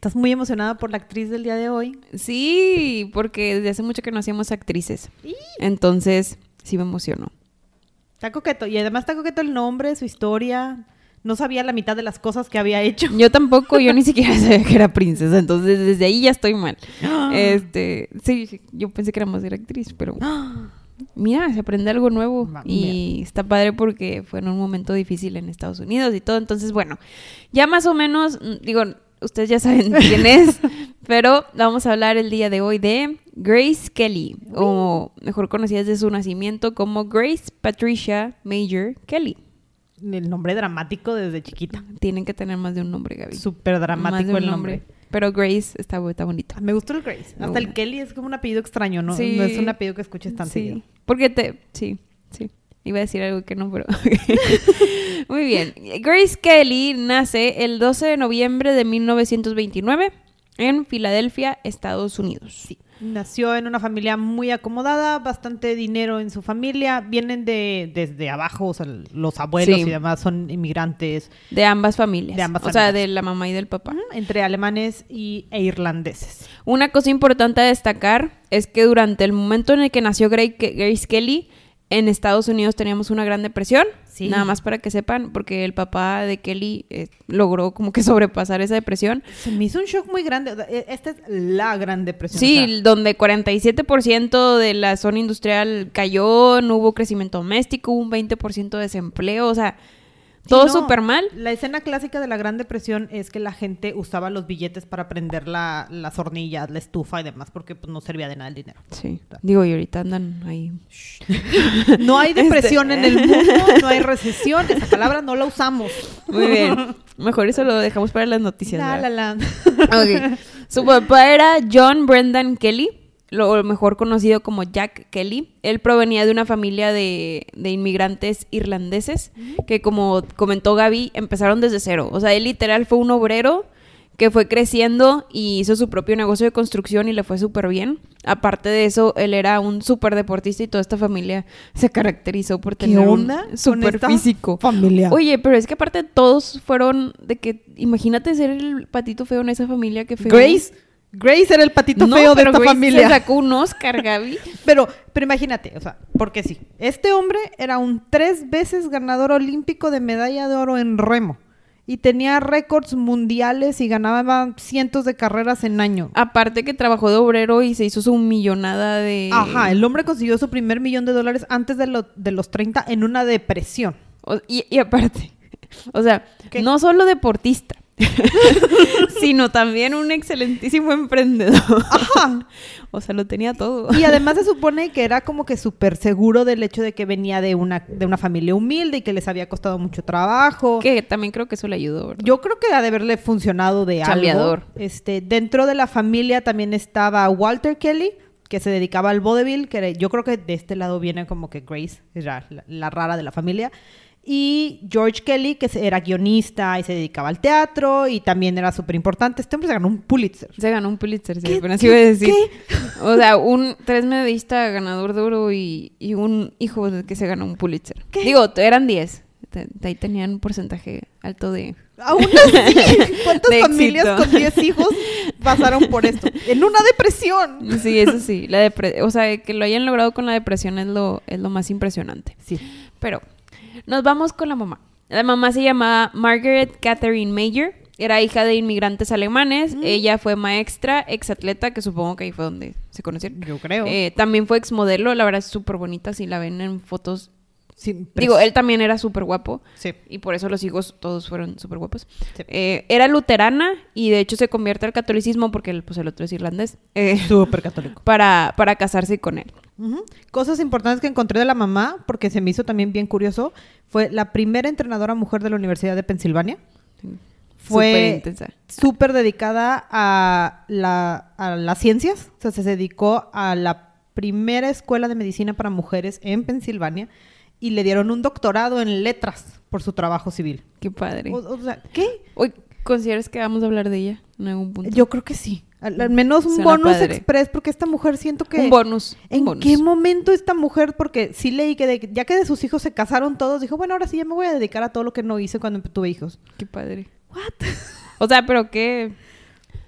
¿Estás muy emocionada por la actriz del día de hoy? Sí, porque desde hace mucho que no hacíamos actrices. Entonces, sí me emocionó. Está coqueto. Y además está coqueto el nombre, su historia. No sabía la mitad de las cosas que había hecho. Yo tampoco, yo ni siquiera sabía que era princesa, entonces desde ahí ya estoy mal. Este, sí, yo pensé que era más de actriz, pero mira, se aprende algo nuevo y está padre porque fue en un momento difícil en Estados Unidos y todo, entonces bueno, ya más o menos, mm, digo, ustedes ya saben quién es, pero vamos a hablar el día de hoy de Grace Kelly, o mejor conocida desde su nacimiento como Grace Patricia Major Kelly. El nombre dramático desde chiquita. Tienen que tener más de un nombre, Gaby. Súper dramático el nombre. Pero Grace está, está bonita. Me gustó el Grace. No. Hasta el Kelly es como un apellido extraño, ¿no? Sí. No es un apellido que escuches tan seguido. Sí, porque te... Sí. Iba a decir algo que no, pero... Muy bien. Grace Kelly nace el 12 de noviembre de 1929 en Filadelfia, Estados Unidos. Sí. Nació en una familia muy acomodada, bastante dinero en su familia. Vienen de desde abajo, o sea, los abuelos Sí. y demás son inmigrantes De ambas familias. De ambas O sea, de la mamá y del papá. entre alemanes y, e irlandeses. Una cosa importante a destacar es que durante el momento en el que nació Grace Kelly, en Estados Unidos teníamos una gran depresión. Sí. Nada más para que sepan, porque el papá de Kelly eh, logró como que sobrepasar esa depresión. Se me hizo un shock muy grande. e- Esta es la gran depresión. Sí, o sea, donde 47% de la zona industrial cayó, no hubo crecimiento doméstico, hubo un 20% de desempleo, o sea, todo no, súper mal. La escena clásica de la Gran Depresión es que la gente usaba los billetes para prender la, las hornillas, la estufa y demás, porque pues, no servía de nada el dinero. Sí, digo, y ahorita andan ahí. No hay depresión Este- en el mundo, no hay recesión. Esa palabra no la usamos. Muy bien. Mejor eso lo dejamos para las noticias. La, la, la. Ok. Su papá era John Brendan Kelly, lo mejor conocido como Jack Kelly. Él provenía de una familia de, de inmigrantes irlandeses que, como comentó Gaby, empezaron desde cero. O sea, él literal fue un obrero que fue creciendo y hizo su propio negocio de construcción y le fue súper bien. Aparte de eso, él era un súper deportista y toda esta familia se caracterizó por ¿Qué tener onda un súper físico. familia? Oye, pero es que aparte todos fueron de que, imagínate ser el patito feo en esa familia que feo. Grace. Grace era el patito No, feo de pero esta Grace familia. Se sacó un Oscar, Gaby. Pero, pero imagínate, o sea, porque sí. Este hombre era un tres veces ganador olímpico de medalla de oro en remo. Y tenía récords mundiales y ganaba cientos de carreras en año. Aparte que trabajó de obrero y se hizo su millonada de... Ajá, el hombre consiguió su primer millón de dólares antes de, lo- de los 30 en una depresión. O- y, y aparte, o sea, ¿Qué? no solo deportista, sino también un excelentísimo emprendedor. Ajá. O sea, lo tenía todo. Y además se supone que era como que súper seguro del hecho de que venía de una, de una familia humilde y que les había costado mucho trabajo. Que también creo que eso le ayudó, ¿verdad? Yo creo que ha de haberle funcionado de Chambeador. algo. Este, dentro de la familia también estaba Walter Kelly, que se dedicaba al vodevil, que era- yo creo que de este lado viene como que Grace, era la, la rara de la familia. Y George Kelly, que era guionista y se dedicaba al teatro y también era súper importante. Este hombre se ganó un Pulitzer. Se ganó un Pulitzer, sí, ¿Qué- apenas iba a decir. qué? O sea, un tres medallista ganador de oro y, y un hijo de que se ganó un Pulitzer. ¿Qué? Digo, eran 10. Te- Ahí tenían un porcentaje alto de... Aún así, ¿cuántas familias éxito. con 10 hijos pasaron por esto? En una depresión. Sí, eso sí. La depre- o sea, que lo hayan logrado con la depresión es lo, es lo más impresionante. Sí. Pero nos vamos con la mamá. La mamá se llamaba Margaret Catherine Mayer. Era hija de inmigrantes alemanes. Mm. Ella fue maestra, exatleta, que supongo que ahí fue donde se conocieron. Yo creo. Eh, también fue exmodelo, la verdad es súper bonita. Si la ven en fotos. Sí, Digo, él también era súper guapo. Sí. Y por eso los hijos todos fueron súper guapos. Sí. Eh, era luterana y de hecho se convierte al catolicismo porque el, pues, el otro es irlandés. eh, Súper católico. para, para casarse con él. Cosas importantes que encontré de la mamá, porque se me hizo también bien curioso, fue la primera entrenadora mujer de la Universidad de Pensilvania. Súper Fue intensa. súper dedicada a, la, a las ciencias, o sea, se dedicó a la primera escuela de medicina para mujeres en Pensilvania y le dieron un doctorado en letras por su trabajo civil. Qué padre. O, o sea, ¿qué? Hoy, ¿consideras que vamos a hablar de ella en algún punto? Yo creo que sí. Al, al menos un Suena bonus padre. express, porque esta mujer siento que... un bonus. un ¿En bonus. qué momento esta mujer, porque sí leí que de- ya que de sus hijos se casaron todos, dijo, bueno, ahora sí ya me voy a dedicar a todo lo que no hice cuando tuve hijos. Qué padre. What? O sea, pero qué...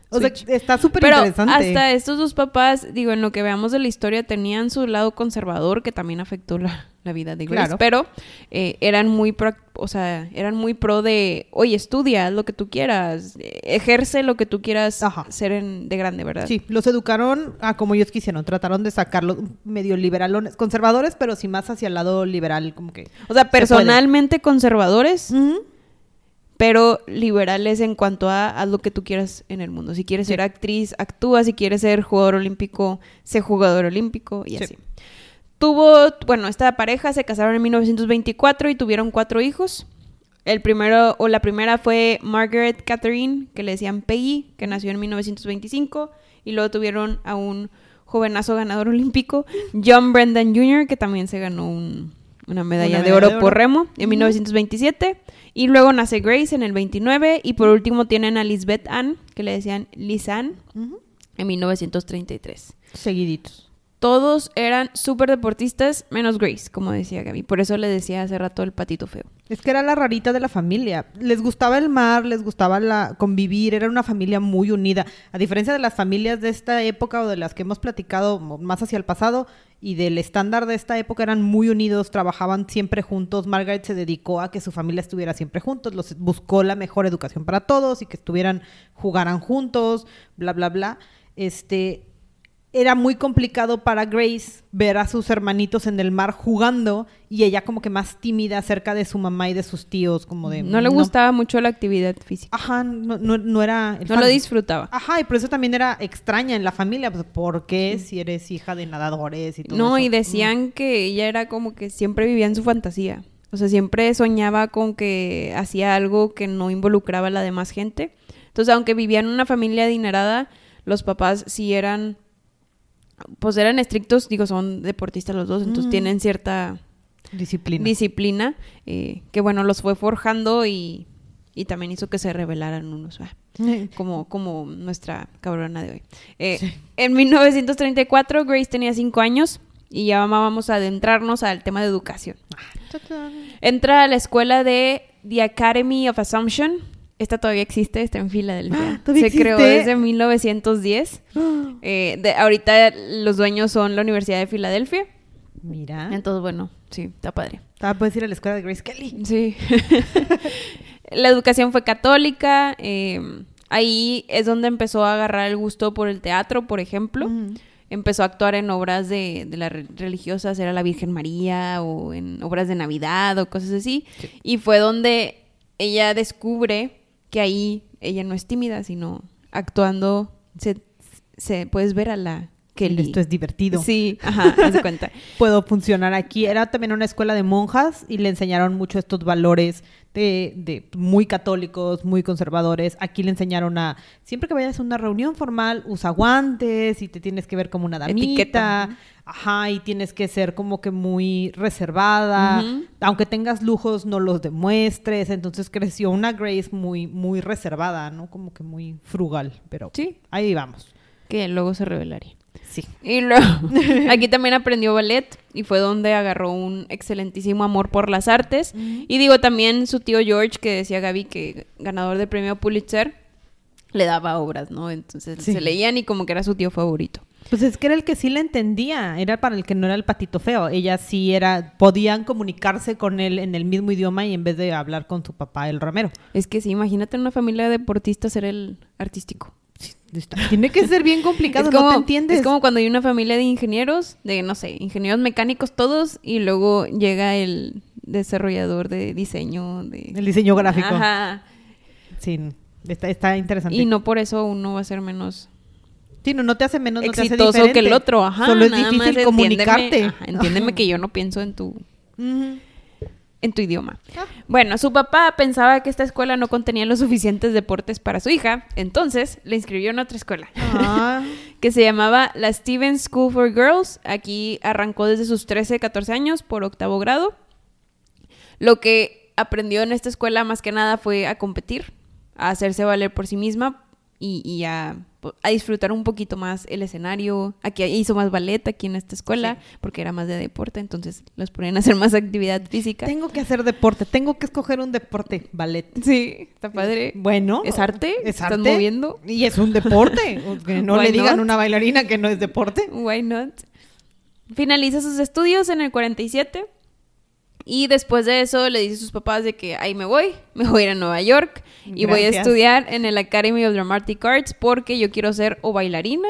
O sea, está súper interesante. hasta estos dos papás, digo, en lo que veamos de la historia, tenían su lado conservador que también afectó la, la vida de Grace. Claro. Pero eh, eran muy pro, o sea, eran muy pro de, oye, estudia, haz lo que tú quieras, ejerce lo que tú quieras Ajá. ser en- de grande, ¿verdad? Sí, los educaron a como ellos quisieron. Trataron de sacarlos medio liberalones, conservadores, pero sí más hacia el lado liberal, como que... O sea, Se personalmente conservadores, pero liberales en cuanto a haz lo que tú quieras en el mundo. Si quieres ser actriz, actúa. Si quieres ser jugador olímpico, sé jugador olímpico y Sí. así. Tuvo, bueno, esta pareja se casaron en 1924 y tuvieron cuatro hijos. El primero, o la primera fue Margaret Catherine, que le decían Peggy, que nació en 1925. Y luego tuvieron a un jovenazo ganador olímpico, John Brendan Jr., que también se ganó un- una medalla, Una de, oro de oro. por remo en Ujú. 1927. Y luego nace Grace en el 29. Y por último tienen a Lisbeth Ann, que le decían Liz Ann, en 1933. Seguiditos. Todos eran súper deportistas, menos Grace, como decía Gaby. Por eso le decía hace rato el patito feo. Es que era la rarita de la familia. Les gustaba el mar, les gustaba la convivir, era una familia muy unida. A diferencia de las familias de esta época o de las que hemos platicado más hacia el pasado y del estándar de esta época eran muy unidos, trabajaban siempre juntos. Margaret se dedicó a que su familia estuviera siempre juntos, los buscó la mejor educación para todos y que estuvieran jugaran juntos, bla bla bla. Este era muy complicado para Grace ver a sus hermanitos en el mar jugando y ella como que más tímida cerca de su mamá y de sus tíos, como de... No le gustaba mucho la actividad física. Ajá, no, no- no era... el No lo disfrutaba. Ajá, y por eso también era extraña en la familia, pues ¿por qué si eres hija de nadadores y todo No, eso? y decían que ella era como que siempre vivía en su fantasía. O sea, siempre soñaba con que hacía algo que no involucraba a la demás gente. Entonces, aunque vivía en una familia adinerada, los papás sí eran, pues eran estrictos, digo, son deportistas los dos, entonces Mm. tienen cierta Disciplina. disciplina eh, que, bueno, los fue forjando y, y también hizo que se rebelaran unos. ah, como, como nuestra cabrona de hoy. Eh, En 1934, Grace tenía cinco años y ya vamos a adentrarnos al tema de educación. Entra a la escuela de The Academy of Assumption. Esta todavía existe, está en Filadelfia. Ah, ¿todavía Se creó desde 1910. Eh, de- ahorita los dueños son la Universidad de Filadelfia. Mira. Entonces, bueno, sí, está padre. Ah, puedes ir a la escuela de Grace Kelly. Sí. la educación fue católica. eh, ahí es donde empezó a agarrar el gusto por el teatro, por ejemplo. Empezó a actuar en obras de, de las re- religiosas, era la Virgen María o en obras de Navidad o cosas así. Y fue donde ella descubre que ahí ella no es tímida, sino actuando se, se puedes ver a la Kelly. Esto es divertido. Sí, ajá, haz de cuenta. puedo funcionar aquí. Era también una escuela de monjas y le enseñaron mucho estos valores de, de muy católicos, muy conservadores. Aquí le enseñaron a, siempre que vayas a una reunión formal, usa guantes y te tienes que ver como una damita. Etiqueta. Ajá, y tienes que ser como que muy reservada. Aunque tengas lujos, no los demuestres. Entonces creció una Grace muy, muy reservada, ¿no? Como que muy frugal, pero Sí. ahí vamos. Que luego se revelaría. Sí. Y luego, aquí también aprendió ballet y fue donde agarró un excelentísimo amor por las artes. Y digo, también su tío George, que decía Gaby que ganador del premio Pulitzer, le daba obras, ¿no? Entonces Sí. se leían y como que era su tío favorito. Pues es que era el que sí la entendía, era para el que no era el patito feo. Ella sí era, podían comunicarse con él en el mismo idioma y en vez de hablar con su papá, el ramero. Es que sí, imagínate en una familia de deportistas ser el artístico. Tiene que ser bien complicado, es como, no te entiendes. Es como cuando hay una familia de ingenieros, de no sé, ingenieros mecánicos todos, y luego llega el desarrollador de diseño, de... el diseño gráfico. Ajá. Sí, está, está interesante. Y no por eso uno va a ser menos sí, no, no te hace menos, no te hace exitoso diferente. que el otro, ajá. Solo es difícil entiéndeme- comunicarte. ajá, entiéndeme que yo no pienso en tu Ujú. En tu idioma. Ah. Bueno, su papá pensaba que esta escuela no contenía los suficientes deportes para su hija, entonces le inscribió en otra escuela, Ah, que se llamaba la Stevens School for Girls. Aquí arrancó desde sus 13, 14 años por octavo grado. Lo que aprendió en esta escuela más que nada fue a competir, a hacerse valer por sí misma y, y a, a disfrutar un poquito más el escenario. Aquí hizo más ballet aquí en esta escuela porque era más de deporte, entonces los ponían a hacer más actividad física. Tengo que hacer deporte, tengo que escoger un deporte, ballet. Sí, está padre. Bueno, ¿Es arte? Es ¿Estás arte. moviendo? Y es un deporte. Que no Why le digan a una bailarina que no es deporte. Why not? Finaliza sus estudios en el 47 y después de eso le dice a sus papás de que ahí me voy, me voy a ir a Nueva York y voy a estudiar en el Academy of Dramatic Arts porque yo quiero ser o bailarina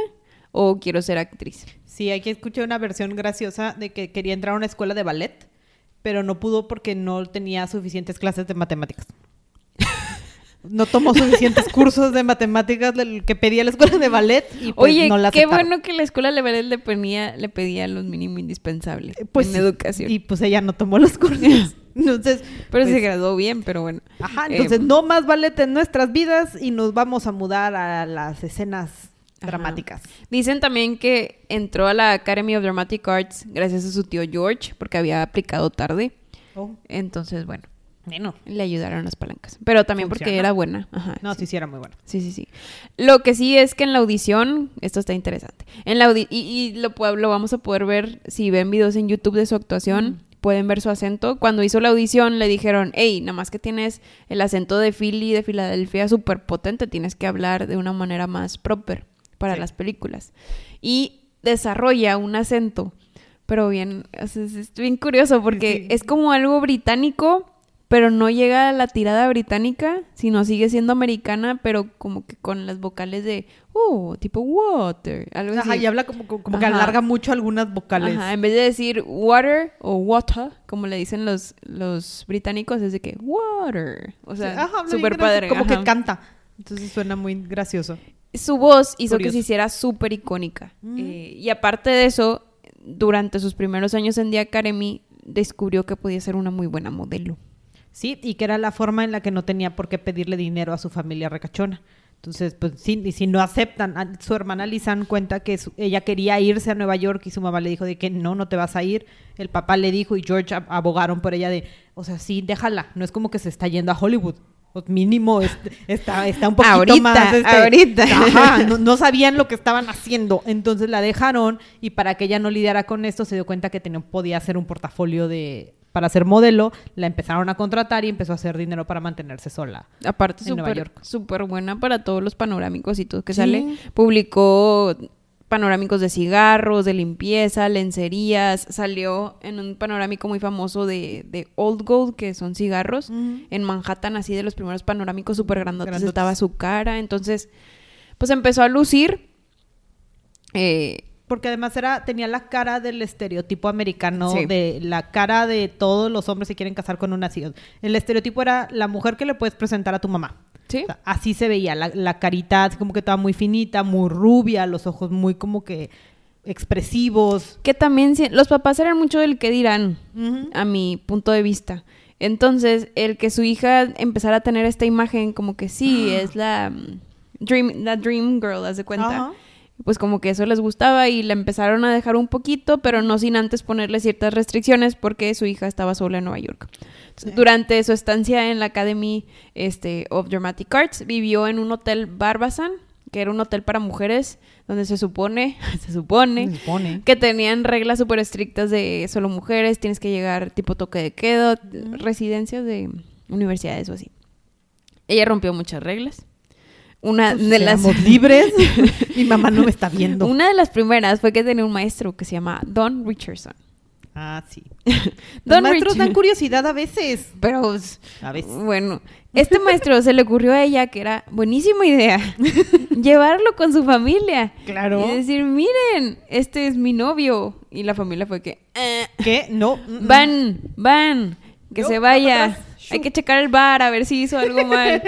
o quiero ser actriz. Sí, aquí escuché una versión graciosa de que quería entrar a una escuela de ballet, pero no pudo porque no tenía suficientes clases de matemáticas. No tomó suficientes cursos de matemáticas que pedía la escuela de ballet y pues Oye, no la qué bueno que la escuela de ballet le ponía, le pedía los mínimo indispensables Pues en sí, educación. Y pues ella no tomó los cursos. Entonces, Pero pues, se graduó bien, pero bueno. Ajá, Eh, entonces no más ballet en nuestras vidas y nos vamos a mudar a las escenas Ajá. dramáticas. Dicen también que entró a la Academy of Dramatic Arts gracias a su tío George, porque había aplicado tarde. Oh, Entonces, bueno, bueno. le ayudaron las palancas. Pero también porque Funciona. era buena. Ajá, No, sí. sí, sí era muy bueno. Sí, sí, sí. Lo que sí es que en la audición, esto está interesante. En la y, y lo, lo vamos a poder ver si ven videos en YouTube de su actuación. Pueden ver su acento. Cuando hizo la audición le dijeron, hey, nada más que tienes el acento de Philly, de Filadelfia, súper potente, tienes que hablar de una manera más proper para Sí. las películas. Y desarrolla un acento, pero bien, es, es bien curioso porque Sí. es como algo británico, pero no llega a la tirada británica, sino sigue siendo americana, pero como que con las vocales de, oh, tipo water, algo Ajá, así. y habla como, como que alarga mucho algunas vocales. Ajá, en vez de decir water o water, como le dicen los, los británicos, es de que water. O sea, súper padre. Como que canta. Entonces suena muy gracioso. Su voz hizo que se hiciera súper icónica. Mm. Eh, y aparte de eso, durante sus primeros años en The Academy, descubrió que podía ser una muy buena modelo. Sí, y que era la forma en la que no tenía por qué pedirle dinero a su familia recachona. Entonces, pues sí, y si no aceptan, a- su hermana Lisan cuenta que su- ella quería irse a Nueva York y su mamá le dijo de que no, no te vas a ir. El papá le dijo y George ab- abogaron por ella de, o sea, sí, déjala, no es como que se está yendo a Hollywood. O mínimo es- está, está un poquito Ahorita, más. este, ahorita. Ajá, no, no sabían lo que estaban haciendo. Entonces la dejaron y para que ella no lidiara con esto se dio cuenta que tenía, podía hacer un portafolio de para ser modelo, la empezaron a contratar y empezó a hacer dinero para mantenerse sola. Aparte, súper buena para todos los panorámicos y todo que Sí. sale. Publicó panorámicos de cigarros, de limpieza, lencerías. Salió en un panorámico muy famoso de, de Old Gold, que son cigarros. En Manhattan, así de los primeros panorámicos súper grandotes, Grandotes. estaba su cara. Entonces, pues empezó a lucir. Eh, Porque además era, tenía la cara del estereotipo americano, Sí. de la cara de todos los hombres que quieren casar con una ciudad. El estereotipo era la mujer que le puedes presentar a tu mamá. ¿Sí? O sea, así se veía, la, la carita así como que estaba muy finita, muy rubia, los ojos muy como que expresivos. Que también los papás eran mucho del que dirán, a mi punto de vista. Entonces, el que su hija empezara a tener esta imagen como que sí, es la dream, la dream girl, haz de cuenta. Ajá. Pues como que eso les gustaba y la empezaron a dejar un poquito, pero no sin antes ponerle ciertas restricciones porque su hija estaba sola en Nueva York. Sí. Durante su estancia en la Academy este, of Dramatic Arts, vivió en un hotel Barbizon, que era un hotel para mujeres, donde se supone, se supone, Se supone. que tenían reglas súper estrictas de solo mujeres, tienes que llegar tipo toque de quedo, residencias de universidades o así. Ella rompió muchas reglas. Una Pues de las libres. Mi mamá no me está viendo. una de las primeras fue que tenía un maestro que se llama Don Richardson. Ah, sí. Don Los maestros Richard- dan curiosidad a veces. Pero A veces. bueno, este maestro se le ocurrió a ella que era buenísima idea llevarlo con su familia. Claro. Y decir, miren, este es mi novio. Y la familia fue que, "Eh, ¿Qué? No. mm, van, van, que se vaya. Hay que checar el bar a ver si hizo algo mal.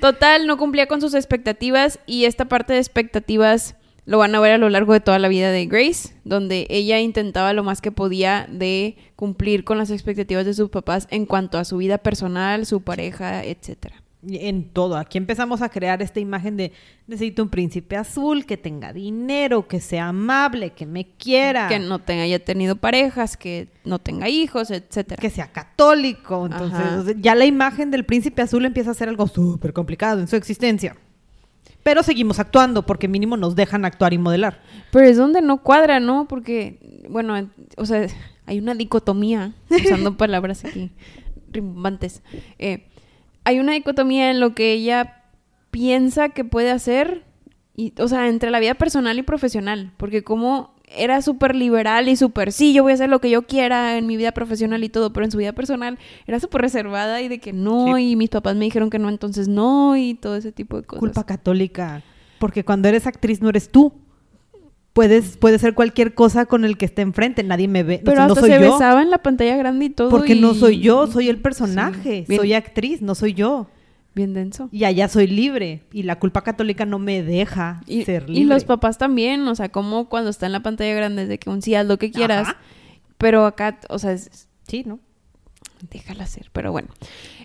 Total, no cumplía con sus expectativas y esta parte de expectativas lo van a ver a lo largo de toda la vida de Grace, donde ella intentaba lo más que podía de cumplir con las expectativas de sus papás en cuanto a su vida personal, su pareja, etcétera. En todo. Aquí empezamos a crear esta imagen de necesito un príncipe azul que tenga dinero, que sea amable, que me quiera. Que no tenga, haya tenido parejas, que no tenga hijos, etcétera. Que sea católico. Entonces, Ajá. ya la imagen del príncipe azul empieza a ser algo súper complicado en su existencia. Pero seguimos actuando porque mínimo nos dejan actuar y modelar. Pero es donde no cuadra, ¿no? Porque, bueno, en- o sea, hay una dicotomía, usando palabras aquí rimbombantes. Eh, hay una dicotomía en lo que ella piensa que puede hacer, y, o sea, entre la vida personal y profesional. Porque como era súper liberal y súper, sí, yo voy a hacer lo que yo quiera en mi vida profesional y todo, pero en su vida personal era súper reservada y de que no, Sí. y mis papás me dijeron que no, entonces no, y todo ese tipo de cosas. Culpa católica. Porque cuando eres actriz no eres tú. Puedes, puede ser cualquier cosa con el que esté enfrente. Nadie me ve. Pero no hasta soy se yo. besaba en la pantalla grande y todo. Porque y- no soy yo, soy el personaje. Sí, Soy actriz, no soy yo. Bien denso. Y allá soy libre. Y la culpa católica no me deja Y, ser y libre. los papás también, o sea, como cuando está en la pantalla grande es de que un sí haz lo que quieras. Ajá. Pero acá, o sea, es- Sí, ¿no? déjala hacer, pero bueno.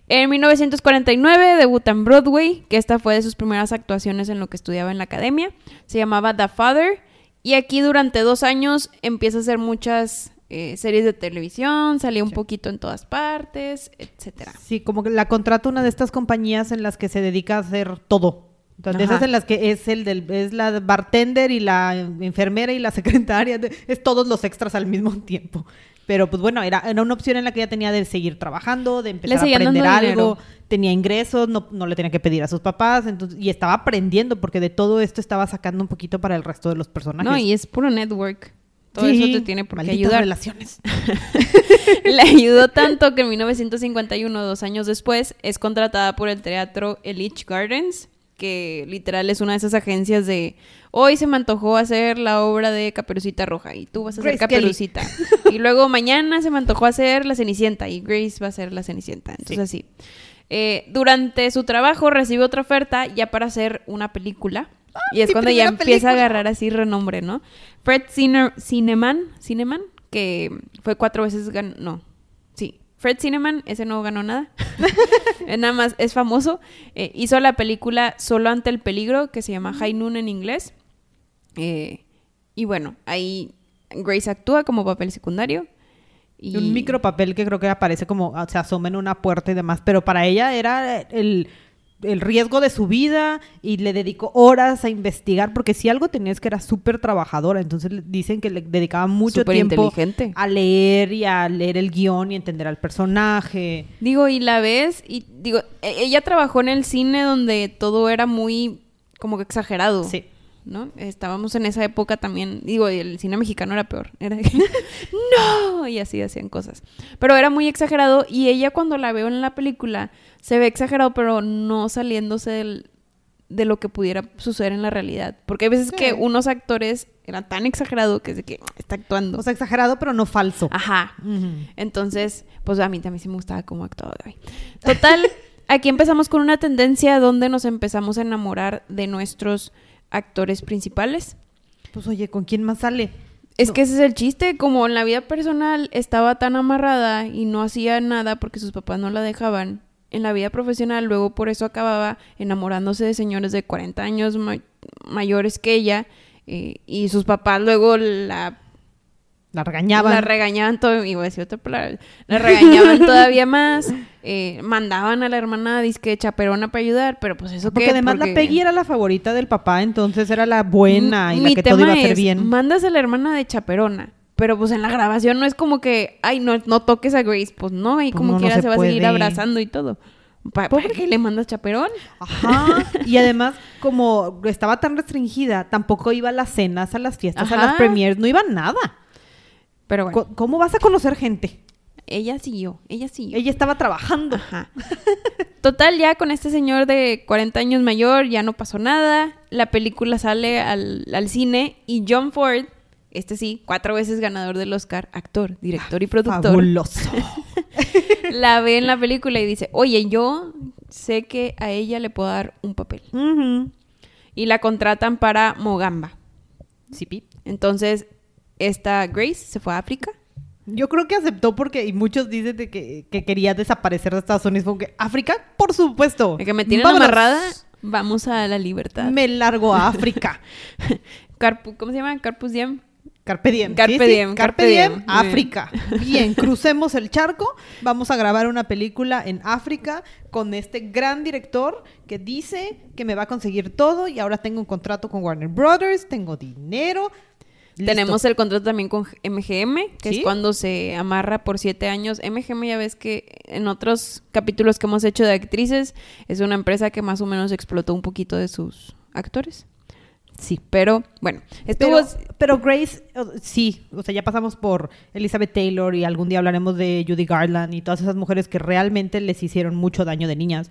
En 1949 debuta en Broadway, que esta fue de sus primeras actuaciones en lo que estudiaba en la academia. Se llamaba The Father. Y aquí durante dos años empieza a hacer muchas eh, series de televisión, salía un Sí. poquito en todas partes, etcétera. Sí, como que la contrata una de estas compañías en las que se dedica a hacer todo. Entonces, esas en las que es el del, es la bartender y la enfermera y la secretaria, es todos los extras al mismo tiempo. Pero pues bueno, era, era una opción en la que ella tenía de seguir trabajando, de empezar a aprender algo, dinero. tenía ingresos, no, no le tenía que pedir a sus papás, entonces, y estaba aprendiendo, porque de todo esto estaba sacando un poquito para el resto de los personajes. No, y es puro network. Todo Sí, eso te tiene por qué ayudar. relaciones. Le ayudó tanto que en 1951, dos años después, es contratada por el teatro Elitch Gardens, que literal es una de esas agencias de hoy se me antojó hacer la obra de Caperucita Roja y tú vas a hacer. Caperucita. y luego mañana se me antojó hacer la Cenicienta y Grace va a ser la Cenicienta. Entonces así. Eh, durante su trabajo recibe otra oferta ya para hacer una película. y es cuando ya empieza a agarrar así renombre, ¿no? Fred Cine- Cineman, Cineman, que fue cuatro veces no, sí, Fred Cineman, ese no ganó nada, Eh, nada más es famoso, Eh, hizo la película Solo ante el peligro, que se llama High Noon en inglés, Eh, y bueno, ahí Grace actúa como papel secundario. Y Un micro papel que creo que aparece como se asoma en una puerta y demás, pero para ella era el, el riesgo de su vida y le dedicó horas a investigar, porque si algo tenía es que era súper trabajadora, entonces le- dicen que le dedicaba mucho Súper tiempo inteligente. a leer y a leer el guion y entender al personaje. Digo, y la ves, y digo, e- ella trabajó en el cine donde todo era muy como que exagerado. Sí. ¿No? Estábamos en esa época también, digo, y el cine mexicano era peor, era de que, no, y así hacían cosas. Pero era muy exagerado y ella cuando la veo en la película se ve exagerado, pero no saliéndose del- de lo que pudiera suceder en la realidad. Porque hay veces Sí. que unos actores eran tan exagerados que es de que está actuando. O sea, exagerado, pero no falso. Ajá. Entonces, pues a mí también sí me gustaba cómo actuaba Gaby. Total, aquí empezamos con una tendencia donde nos empezamos a enamorar de nuestros actores principales. Pues oye, ¿con quién más sale? Es No. que ese es el chiste, como en la vida personal estaba tan amarrada y no hacía nada porque sus papás no la dejaban. En la vida profesional luego por eso acababa enamorándose de señores de 40 años ma- mayores que ella eh, y sus papás luego la La regañaban. la regañaban todo, iba a decir otra palabra, la regañaban todavía más, eh, mandaban a la hermana disque chaperona para ayudar, pero pues eso porque qué, además Porque- la Peggy era la favorita del papá, entonces era la buena y Mi la que todo iba a hacer es, bien. Mandas a la hermana de chaperona, pero pues en la grabación no es como que, ay, no, no toques a Grace, pues no, y Pues como no, no quiera se se, va a seguir abrazando y todo. ¿Pa- ¿Para qué le mandas chaperón? Ajá. Y además, como estaba tan restringida, tampoco iba a las cenas, a las fiestas, a las premiers, no iba a nada. Pero bueno, ¿Cómo vas a conocer gente? Ella siguió, ella siguió. Ella estaba trabajando. Ajá. Total, ya con este señor de 40 años mayor ya no pasó nada. La película sale al, al cine y John Ford, este sí, cuatro veces ganador del Oscar, actor, director y productor, Fabuloso. la ve en la película y dice, oye, yo sé que a ella le puedo dar un papel. Y la contratan para Mogamba. Entonces, esta Grace se fue a África Yo creo que aceptó porque, y muchos dicen de que, que quería desaparecer de Estados Unidos. Porque África, por supuesto. De que me tienen Vámonos. amarrada, vamos a la libertad. Me largo a África. Carpu- ¿Cómo se llama? Carpus Diem. Carpe diem. Carpe Sí, Carpe carpe diem, diem. Muy bien. África. Bien, crucemos el charco. Vamos a grabar una película en África con este gran director que dice que me va a conseguir todo y ahora tengo un contrato con Warner Brothers, tengo dinero. Listo. Tenemos el contrato también con MGM, que ¿Sí? es cuando se amarra por siete años. MGM ya ves que en otros capítulos que hemos hecho de actrices, es una empresa que más o menos explotó un poquito de sus actores. Sí, pero bueno, estuvo... Pero, pero Grace, sí, o sea, ya pasamos por Elizabeth Taylor y algún día hablaremos de Judy Garland y todas esas mujeres que realmente les hicieron mucho daño de niñas.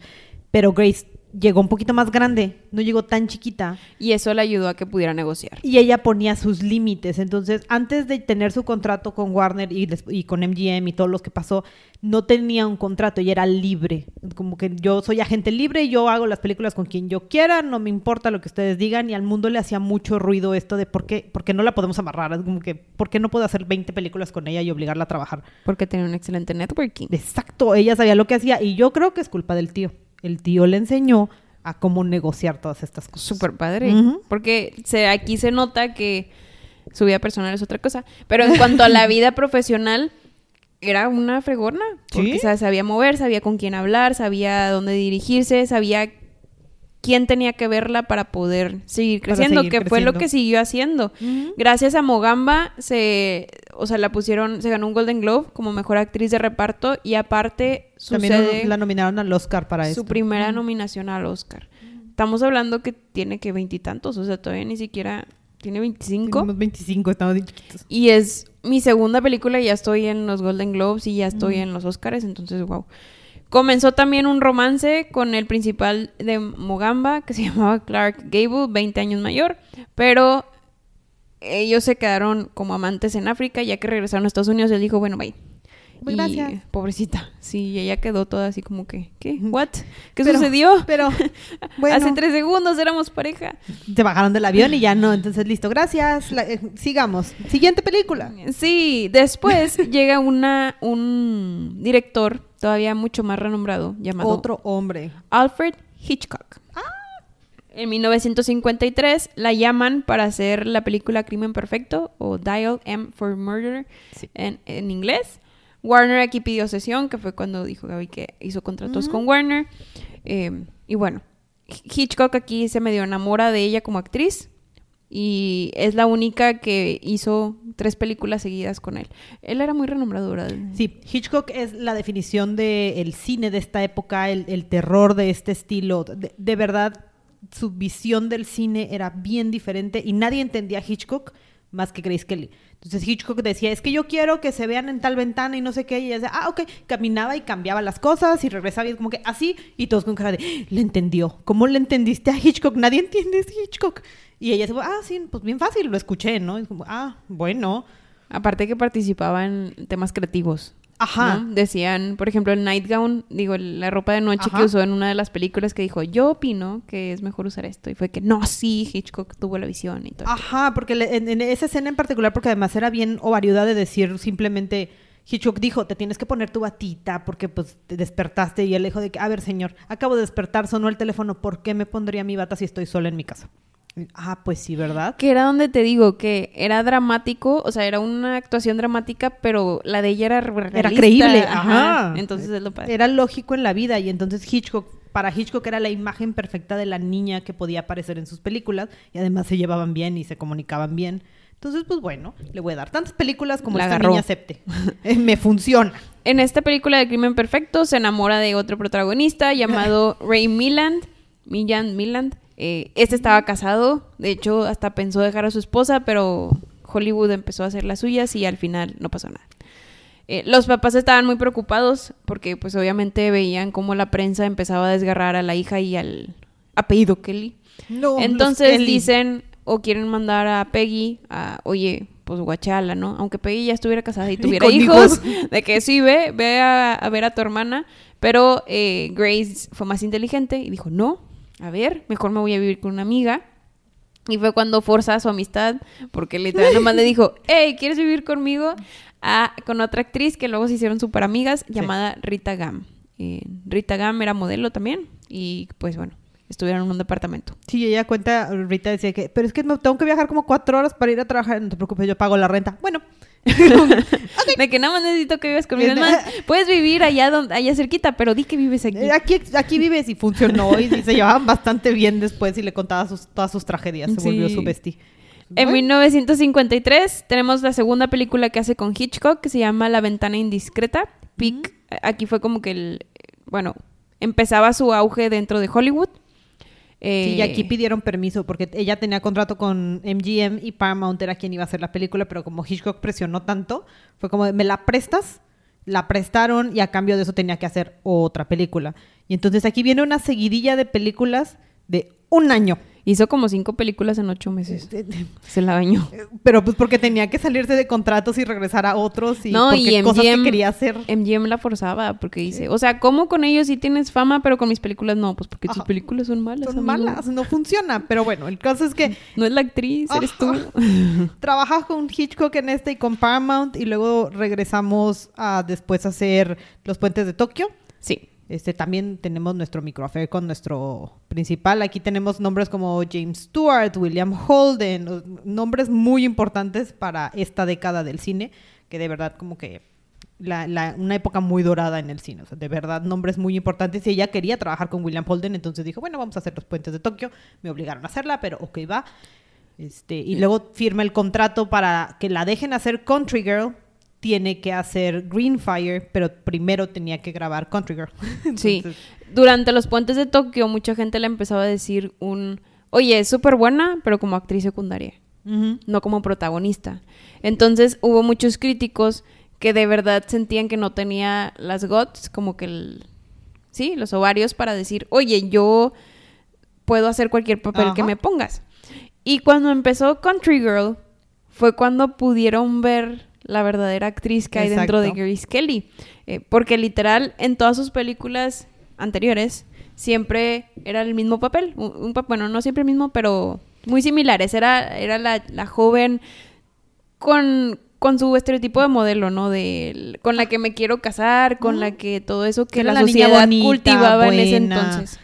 Pero Grace llegó un poquito más grande, no llegó tan chiquita. Y eso le ayudó a que pudiera negociar. Y ella ponía sus límites. Entonces, antes de tener su contrato con Warner y, y con MGM y todos los que pasó, no tenía un contrato y era libre. Como que yo soy agente libre y yo hago las películas con quien yo quiera, no me importa lo que ustedes digan. Y al mundo le hacía mucho ruido esto de por qué, por qué no la podemos amarrar. Es como que, ¿por qué no puedo hacer 20 películas con ella y obligarla a trabajar? Porque tenía un excelente networking. Exacto, ella sabía lo que hacía y yo creo que es culpa del tío. El tío le enseñó a cómo negociar todas estas cosas. Súper padre. Porque se, aquí se nota que su vida personal es otra cosa. Pero en cuanto a la vida profesional, era una fregona. Porque ¿Sí? o sea, sabía mover, sabía con quién hablar, sabía dónde dirigirse, sabía quién tenía que verla para poder seguir creciendo, seguir que fue lo que siguió haciendo. Gracias a Mogamba se, o sea, la pusieron, se ganó un Golden Globe como mejor actriz de reparto y aparte También sucede la nominaron al Oscar para su esto. primera nominación al Oscar. Estamos hablando que tiene que veintitantos, o sea, todavía ni siquiera tiene 25. Tenemos 25, estamos chiquitos. Y es mi segunda película, ya estoy en los Golden Globes y ya estoy en los Oscars, entonces, wow. Comenzó también un romance con el principal de Mogamba, que se llamaba Clark Gable, 20 años mayor, pero ellos se quedaron como amantes en África, ya que regresaron a Estados Unidos, él dijo, bueno, bye. Pues y gracias. pobrecita, sí, ella quedó toda así como que, ¿qué? ¿What? ¿Qué Pero- sucedió? Pero, bueno, Hace tres segundos éramos pareja. se bajaron del avión y ya no. Entonces, listo, gracias. La- eh, sigamos. Siguiente película. Sí, después llega una, un director todavía mucho más renombrado llamado Otro hombre. Alfred Hitchcock. En 1953 la llaman para hacer la película Crimen Perfecto o Dial M for Murder Sí. en, en inglés. Warner aquí pidió sesión, que fue cuando dijo Gaby que hizo contratos con Warner. Eh, y bueno, Hitchcock aquí se medio enamora de ella como actriz y es la única que hizo tres películas seguidas con él. Él era muy renombrado, ¿verdad? Sí, Hitchcock es la definición del cine de esta época, el, el terror de este estilo. De, de verdad, su visión del cine era bien diferente y nadie entendía a Hitchcock más que Grace Kelly. Entonces Hitchcock decía, es que yo quiero que se vean en tal ventana y no sé qué. Y ella decía, ah, ok. Caminaba y cambiaba las cosas y regresaba y como que así. Y todos con cara de, "Ah, le entendió. ¿Cómo le entendiste a Hitchcock? Nadie entiende a Hitchcock. Y ella dice, ah, sí, pues bien fácil, lo escuché, ¿no? Como, ah, bueno. Aparte que participaba en temas creativos. Ajá. ¿no? Decían, por ejemplo, el nightgown, digo, la ropa de noche Ajá. que usó en una de las películas que dijo, yo opino que es mejor usar esto. Y fue que, no, sí, Hitchcock tuvo la visión y todo. Ajá, porque le- en, en esa escena en particular, porque además era bien ovariuda de decir simplemente, Hitchcock dijo, te tienes que poner tu batita porque pues te despertaste y él dijo de que, a ver señor, acabo de despertar, sonó el teléfono, ¿por qué me pondría mi bata si estoy sola en mi casa? Ah, pues sí, ¿verdad? Que era donde te digo que era dramático, o sea, era una actuación dramática, pero la de ella era realista. Era creíble, ajá. Entonces es lo padre. Era lógico en la vida y entonces Hitchcock, para Hitchcock era la imagen perfecta de la niña que podía aparecer en sus películas y además se llevaban bien y se comunicaban bien. Entonces, pues bueno, le voy a dar tantas películas como La esta agarró. niña acepte. Eh, Me funciona. En esta película de Crimen Perfecto se enamora de otro protagonista llamado Ray Milland. Milland, Milland. Eh, este estaba casado, de hecho hasta pensó dejar a su esposa, pero Hollywood empezó a hacer las suyas y al final no pasó nada. Eh, los papás estaban muy preocupados porque pues obviamente veían cómo la prensa empezaba a desgarrar a la hija y al apellido Kelly. No, Entonces dicen o quieren mandar a Peggy a, oye, pues guachala, ¿no? Aunque Peggy ya estuviera casada y tuviera hijos, hijos. de que sí, ve, ve a, a ver a tu hermana. Pero eh, Grace fue más inteligente y dijo, no, a ver, mejor me voy a vivir con una amiga. Y fue cuando forza su amistad, porque literal nomás le dijo, hey, ¿quieres vivir conmigo? A, con otra actriz que luego se hicieron súper amigas, llamada Rita Gam. Eh, Rita Gam era modelo también, y pues bueno, estuvieron en un departamento. Sí, ella cuenta, Rita decía que, pero es que no, tengo que viajar como cuatro horas para ir a trabajar, no te preocupes, yo pago la renta. Bueno. De que nada más necesito que vivas conmigo. Es más, puedes vivir allá donde, allá cerquita, pero di que vives aquí. Aquí, aquí vives y funcionó y, se llevaban bastante bien después y le contaba sus, todas sus tragedias. Se volvió su bestie. En 1953 tenemos la segunda película que hace con Hitchcock que se llama La ventana indiscreta. Peak. Aquí fue como que el, bueno, empezaba su auge dentro de Hollywood sí, y aquí eh, pidieron permiso porque ella tenía contrato con MGM y Paramount era quien iba a hacer la película, pero como Hitchcock presionó tanto, fue como, ¿me la prestas? La prestaron y a cambio de eso tenía que hacer otra película. Y entonces aquí viene una seguidilla de películas de un año. Hizo como cinco películas en ocho meses. Se la bañó. Pero pues porque tenía que salirse de contratos y regresar a otros y no, y MGM, cosas que quería hacer. MGM la forzaba porque dice, o sea, ¿cómo con ellos sí tienes fama, pero con mis películas no? Pues porque tus películas son malas. Son malas, no funciona. Pero bueno, el caso es que... No es la actriz, eres tú. Trabajas con Hitchcock en este y con Paramount y luego regresamos a después hacer Los Puentes de Tokio. Sí. Este, también tenemos nuestro microaffair con nuestro principal. Aquí tenemos nombres como James Stewart, William Holden, nombres muy importantes para esta década del cine, que de verdad como que una época muy dorada en el cine. de verdad, nombres muy importantes. Y ella quería trabajar con William Holden, entonces dijo, bueno, vamos a hacer los puentes de Tokio. Me obligaron a hacerla, pero ok, va. Este, y luego firma el contrato para que la dejen hacer Country Girl, tiene que hacer Greenfire, pero primero tenía que grabar Country Girl. sí. Durante los puentes de Tokio, mucha gente le empezaba a decir un, oye, es súper buena, pero como actriz secundaria, no como protagonista. Entonces hubo muchos críticos que de verdad sentían que no tenía las guts, como que el, sí, los ovarios para decir, oye, yo puedo hacer cualquier papel que me pongas. Y cuando empezó Country Girl, fue cuando pudieron ver la verdadera actriz que hay dentro de Grace Kelly. Eh, porque literal, en todas sus películas anteriores, siempre era el mismo papel. Un, bueno, no siempre el mismo, pero muy similares. Era, era la, la joven con, con su estereotipo de modelo, ¿no? De con la que me quiero casar, con la que todo eso que la, sociedad cultivaba en ese entonces.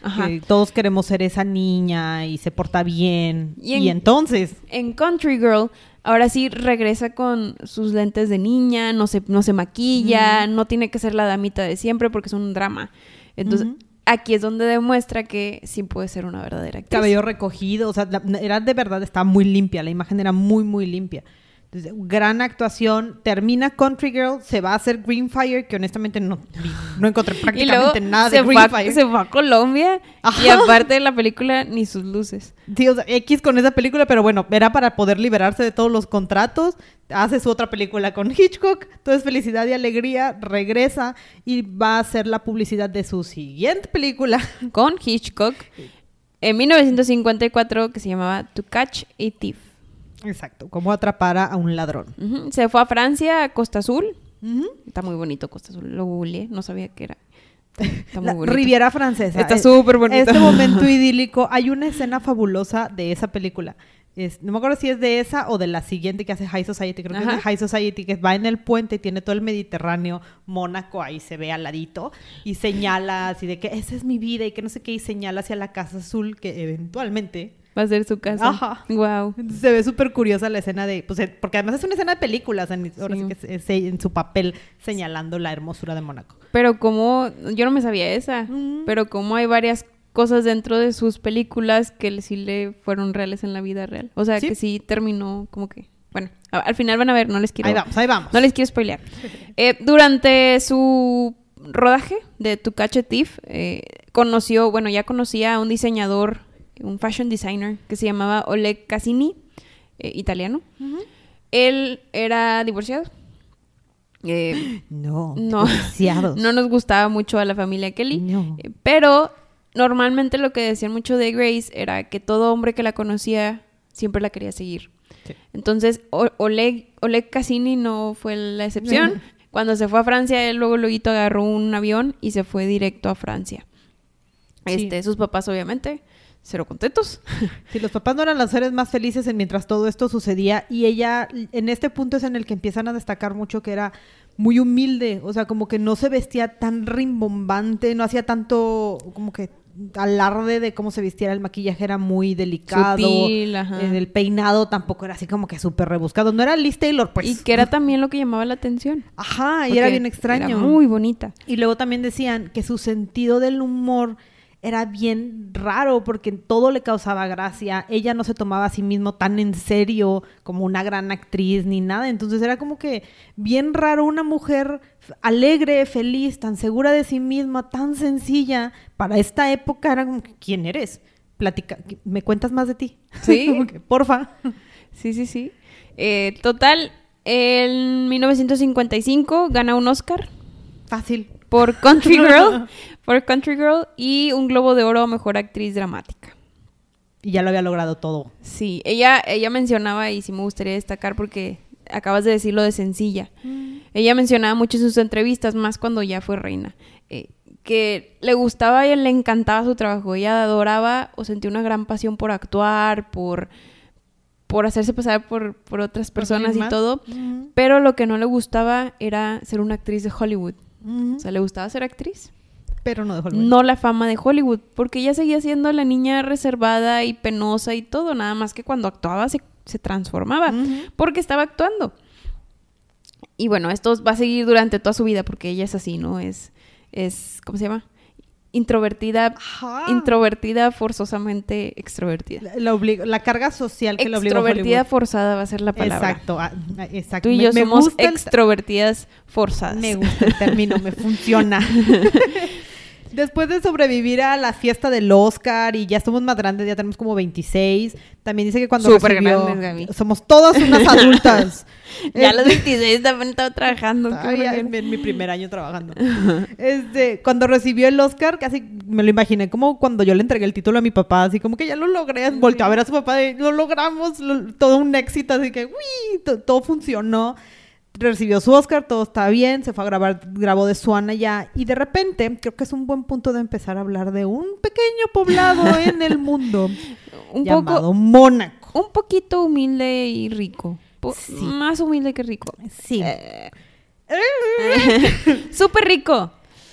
todos queremos ser esa niña y se porta bien. y entonces. En Country Girl ahora sí regresa con sus lentes de niña, no se, no se maquilla, no tiene que ser la damita de siempre porque es un drama. Entonces, aquí es donde demuestra que sí puede ser una verdadera actriz. Cabello recogido, o sea, era de verdad, estaba muy limpia, la imagen era muy, muy limpia. Entonces, gran actuación. Termina Country Girl, se va a hacer Greenfire, que honestamente no, no encontré prácticamente nada de Greenfire. se fue a Colombia y aparte de la película, ni sus luces. Dios, X con esa película, pero bueno, era para poder liberarse de todos los contratos. Hace su otra película con Hitchcock. Entonces, felicidad y alegría. Regresa y va a hacer la publicidad de su siguiente película. Con Hitchcock. En 1954, que se llamaba To Catch a Thief. Exacto, cómo atrapar a un ladrón. Se fue a Francia, a Costa Azul. Está muy bonito Costa Azul. Lo googleé, no sabía que era. Está muy bonito. Riviera Francesa. Está súper bonito. Este momento idílico. Hay una escena fabulosa de esa película. no me acuerdo si es de esa o de la siguiente que hace High Society. Creo que es de High Society, que va en el puente y tiene todo el Mediterráneo, Mónaco, ahí se ve al ladito. Y señala así de que esa es mi vida y que no sé qué. Y señala hacia la Casa Azul, que eventualmente Va a ser su casa. Ajá. Wow. Se ve súper curiosa la escena de. Pues, eh, porque además es una escena de películas. En, en su papel señalando la hermosura de Mónaco. Pero como. Yo no me sabía esa. Pero como hay varias cosas dentro de sus películas que sí le fueron reales en la vida real. O sea, que sí terminó como que. Bueno, al final van a ver, no les quiero. Ahí vamos, ahí vamos. No les quiero spoilear. Eh, durante su rodaje de Tu Thief, eh, conoció, bueno, ya conocía a un diseñador un fashion designer que se llamaba Oleg Cassini, eh, italiano. Él era divorciado. Eh, no, no, no nos gustaba mucho a la familia Kelly. Eh, pero normalmente lo que decían mucho de Grace era que todo hombre que la conocía siempre la quería seguir. Entonces, Oleg, Oleg Cassini no fue la excepción. Cuando se fue a Francia, él luego luego agarró un avión y se fue directo a Francia. Este, sus papás, obviamente, cero contentos. Sí, los papás no eran los seres más felices en mientras todo esto sucedía y ella en este punto es en el que empiezan a destacar mucho que era muy humilde, o sea, como que no se vestía tan rimbombante, no hacía tanto como que alarde de cómo se vistiera el maquillaje era muy delicado, Sutil, ajá. Eh, el peinado tampoco era así como que súper rebuscado, no era Liz Taylor, pues. y que era también lo que llamaba la atención. Ajá, y era bien extraño. Era muy bonita. Y luego también decían que su sentido del humor era bien raro porque todo le causaba gracia. Ella no se tomaba a sí mismo tan en serio como una gran actriz ni nada. Entonces era como que bien raro una mujer alegre, feliz, tan segura de sí misma, tan sencilla. Para esta época era como que, ¿quién eres? Platica, ¿me cuentas más de ti? Sí. Como que, Porfa. Sí, sí, sí. Eh, total, en 1955 gana un Oscar Fácil. Por Country Girl, por Country Girl y un Globo de Oro a Mejor Actriz Dramática. Y ya lo había logrado todo. Sí, ella, ella mencionaba, y sí me gustaría destacar porque acabas de decirlo de sencilla. Ella mencionaba mucho en sus entrevistas, más cuando ya fue reina, eh, que le gustaba y le encantaba su trabajo. Ella adoraba o sentía una gran pasión por actuar, por, por hacerse pasar por, por otras personas y todo. Ujú. Pero lo que no le gustaba era ser una actriz de Hollywood. O sea, le gustaba ser actriz. Pero no de Hollywood. No la fama de Hollywood, porque ella seguía siendo la niña reservada y penosa y todo, nada más que cuando actuaba se, se transformaba, porque estaba actuando. Y bueno, esto va a seguir durante toda su vida, porque ella es así, ¿no? Es, es ¿cómo se llama? Introvertida, Ajá. introvertida, forzosamente extrovertida. La, la la carga social que le obligó Extrovertida forzada va a ser la palabra. Exacto, ah, ah, exacto. Tú y Me- yo me somos gusta extrovertidas forzadas. Me gusta el término, me funciona. Después de sobrevivir a la fiesta del Oscar y ya somos más grandes, ya tenemos como 26. También dice que cuando Súper recibió- grandes, Gaby. somos todas unas adultas. Ya a los Este- 26 también estaba trabajando. Ay, ya en, en mi primer año trabajando. Este, cuando recibió el Oscar, casi me lo imaginé como cuando yo le entregué el título a mi papá, así como que ya lo logré. Volteó a ver a su papá de, lo logramos, lo- todo un éxito, así que, uy, to- todo funcionó. Recibió su Oscar, todo está bien, se fue a grabar, grabó de Swan allá, y de repente, creo que es un buen punto de empezar a hablar de un pequeño poblado en el mundo Un llamado poco, Mónaco. un poquito humilde y rico. Sí. Más humilde que rico. Sí. Eh, Súper rico.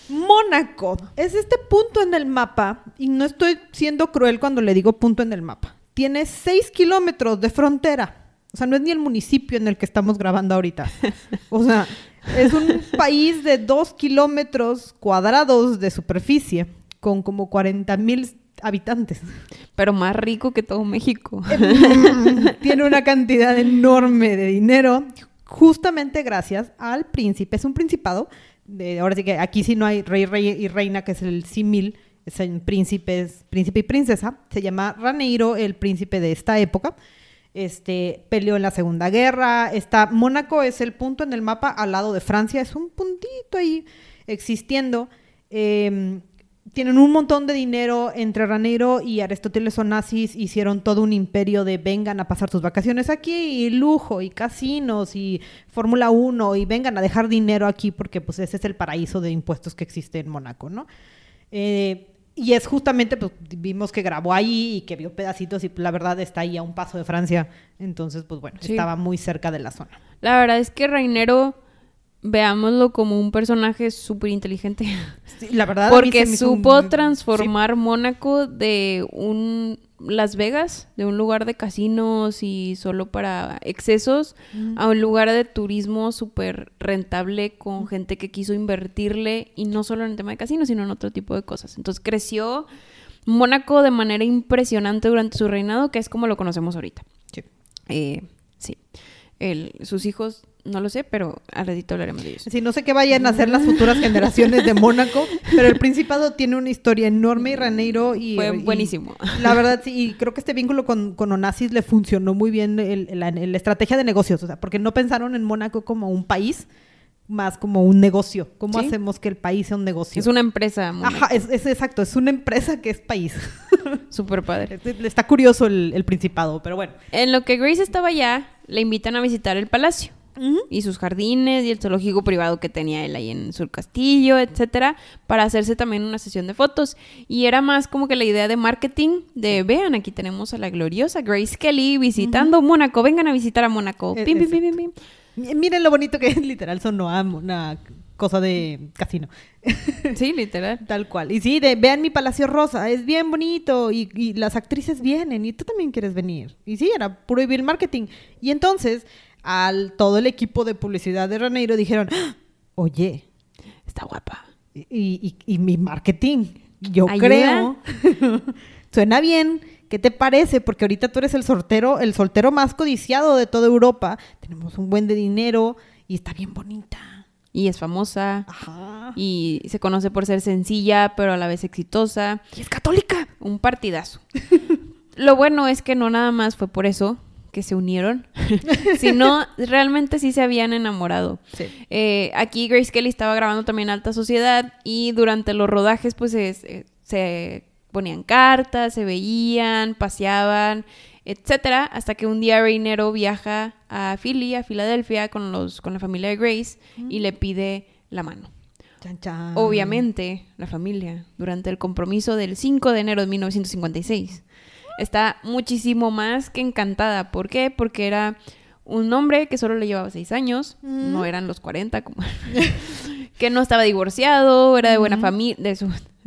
Mónaco es este punto en el mapa, y no estoy siendo cruel cuando le digo punto en el mapa. Tiene 6 kilómetros de frontera. O sea, no es ni el municipio en el que estamos grabando ahorita. O sea, es un país de 2 kilómetros cuadrados de superficie, con como 40 mil habitantes. Pero más rico que todo México. Tiene una cantidad enorme de dinero, justamente gracias al príncipe. Es un principado. De, ahora sí que aquí sí no hay rey, rey y reina, que es el símil. Es el príncipe, príncipe y princesa. Se llama Raneiro, el príncipe de esta época. Este peleó en la Segunda Guerra. Está, Mónaco es el punto en el mapa al lado de Francia. Es un puntito ahí existiendo. Eh, tienen un montón de dinero entre Raneiro y Aristóteles Onassis hicieron todo un imperio de vengan a pasar sus vacaciones aquí y lujo y casinos y Fórmula 1 y vengan a dejar dinero aquí porque pues ese es el paraíso de impuestos que existe en Mónaco, ¿no? Eh, y es justamente, pues vimos que grabó ahí y que vio pedacitos y la verdad está ahí a un paso de Francia, entonces pues bueno, Sí. estaba muy cerca de la zona. La verdad es que Reinero, veámoslo como un personaje súper inteligente. Sí, la verdad Porque un- supo sí. transformar Mónaco de un Las Vegas, de un lugar de casinos y solo para excesos, a un lugar de turismo súper rentable con gente que quiso invertirle y no solo en el tema de casinos, sino en otro tipo de cosas. Entonces creció Mónaco de manera impresionante durante su reinado, que es como lo conocemos ahorita. Sí. Eh, sí. El- sus hijos, no lo sé, pero al ratito hablaremos de ellos. Sí, no sé qué vayan a hacer las futuras generaciones de Mónaco, pero el Principado tiene una historia enorme y Raneiro y... Fue y- buenísimo. la verdad, sí, y creo que este vínculo con, con Onassis le funcionó muy bien el- la, la estrategia de negocios, o sea, porque no pensaron en Mónaco como un país, más como un negocio. ¿Cómo Sí. hacemos que el país sea un negocio? Es una empresa muy Ajá, es, es exacto, es una empresa que es país. súper padre. Está curioso el, el Principado, pero bueno. En lo que Grace estaba allá, le invitan a visitar el palacio. y sus jardines y el zoológico privado que tenía él ahí en su castillo, etcétera, para hacerse también una sesión de fotos. Y era más como que la idea de marketing de vean, aquí tenemos a la gloriosa Grace Kelly visitando Mónaco, vengan a visitar a Mónaco. E- Pim, pim, pim, pim, pim. Miren lo bonito que es, literal, sonó a cosa de casino. Sí, literal. Tal cual. Y sí, de vean mi Palacio Rosa, es bien bonito y, y las actrices vienen y tú también quieres venir. Y sí, era puro y vil marketing. Y entonces, al todo el equipo de publicidad de Raneiro dijeron, "Ah, oye, Está guapa. y, y- y mi marketing, yo ¿Ayuda? creo, suena bien. ¿Qué te parece? Porque ahorita tú eres el soltero, el soltero más codiciado de toda Europa. Tenemos un buen de dinero y está bien bonita. Y es famosa. Ajá. Y se conoce por ser sencilla, pero a la vez exitosa. Y es católica. Un partidazo. Lo bueno es que no nada más fue por eso que se unieron, sino realmente sí se habían enamorado. Sí. Eh, aquí Grace Kelly estaba grabando también Alta Sociedad y durante los rodajes pues se, se- se ponían cartas, se veían, paseaban, etcétera, hasta que un día Reinero viaja a Philly, a Filadelfia con los con la familia de Grace y le pide la mano. Chan, chan. Obviamente, la familia, durante el compromiso del 5 de enero de 1956, está muchísimo más que encantada. ¿Por qué? Porque era un hombre que solo le llevaba 6 años, Mm. no eran los 40, como que no estaba divorciado, era de buena familia, de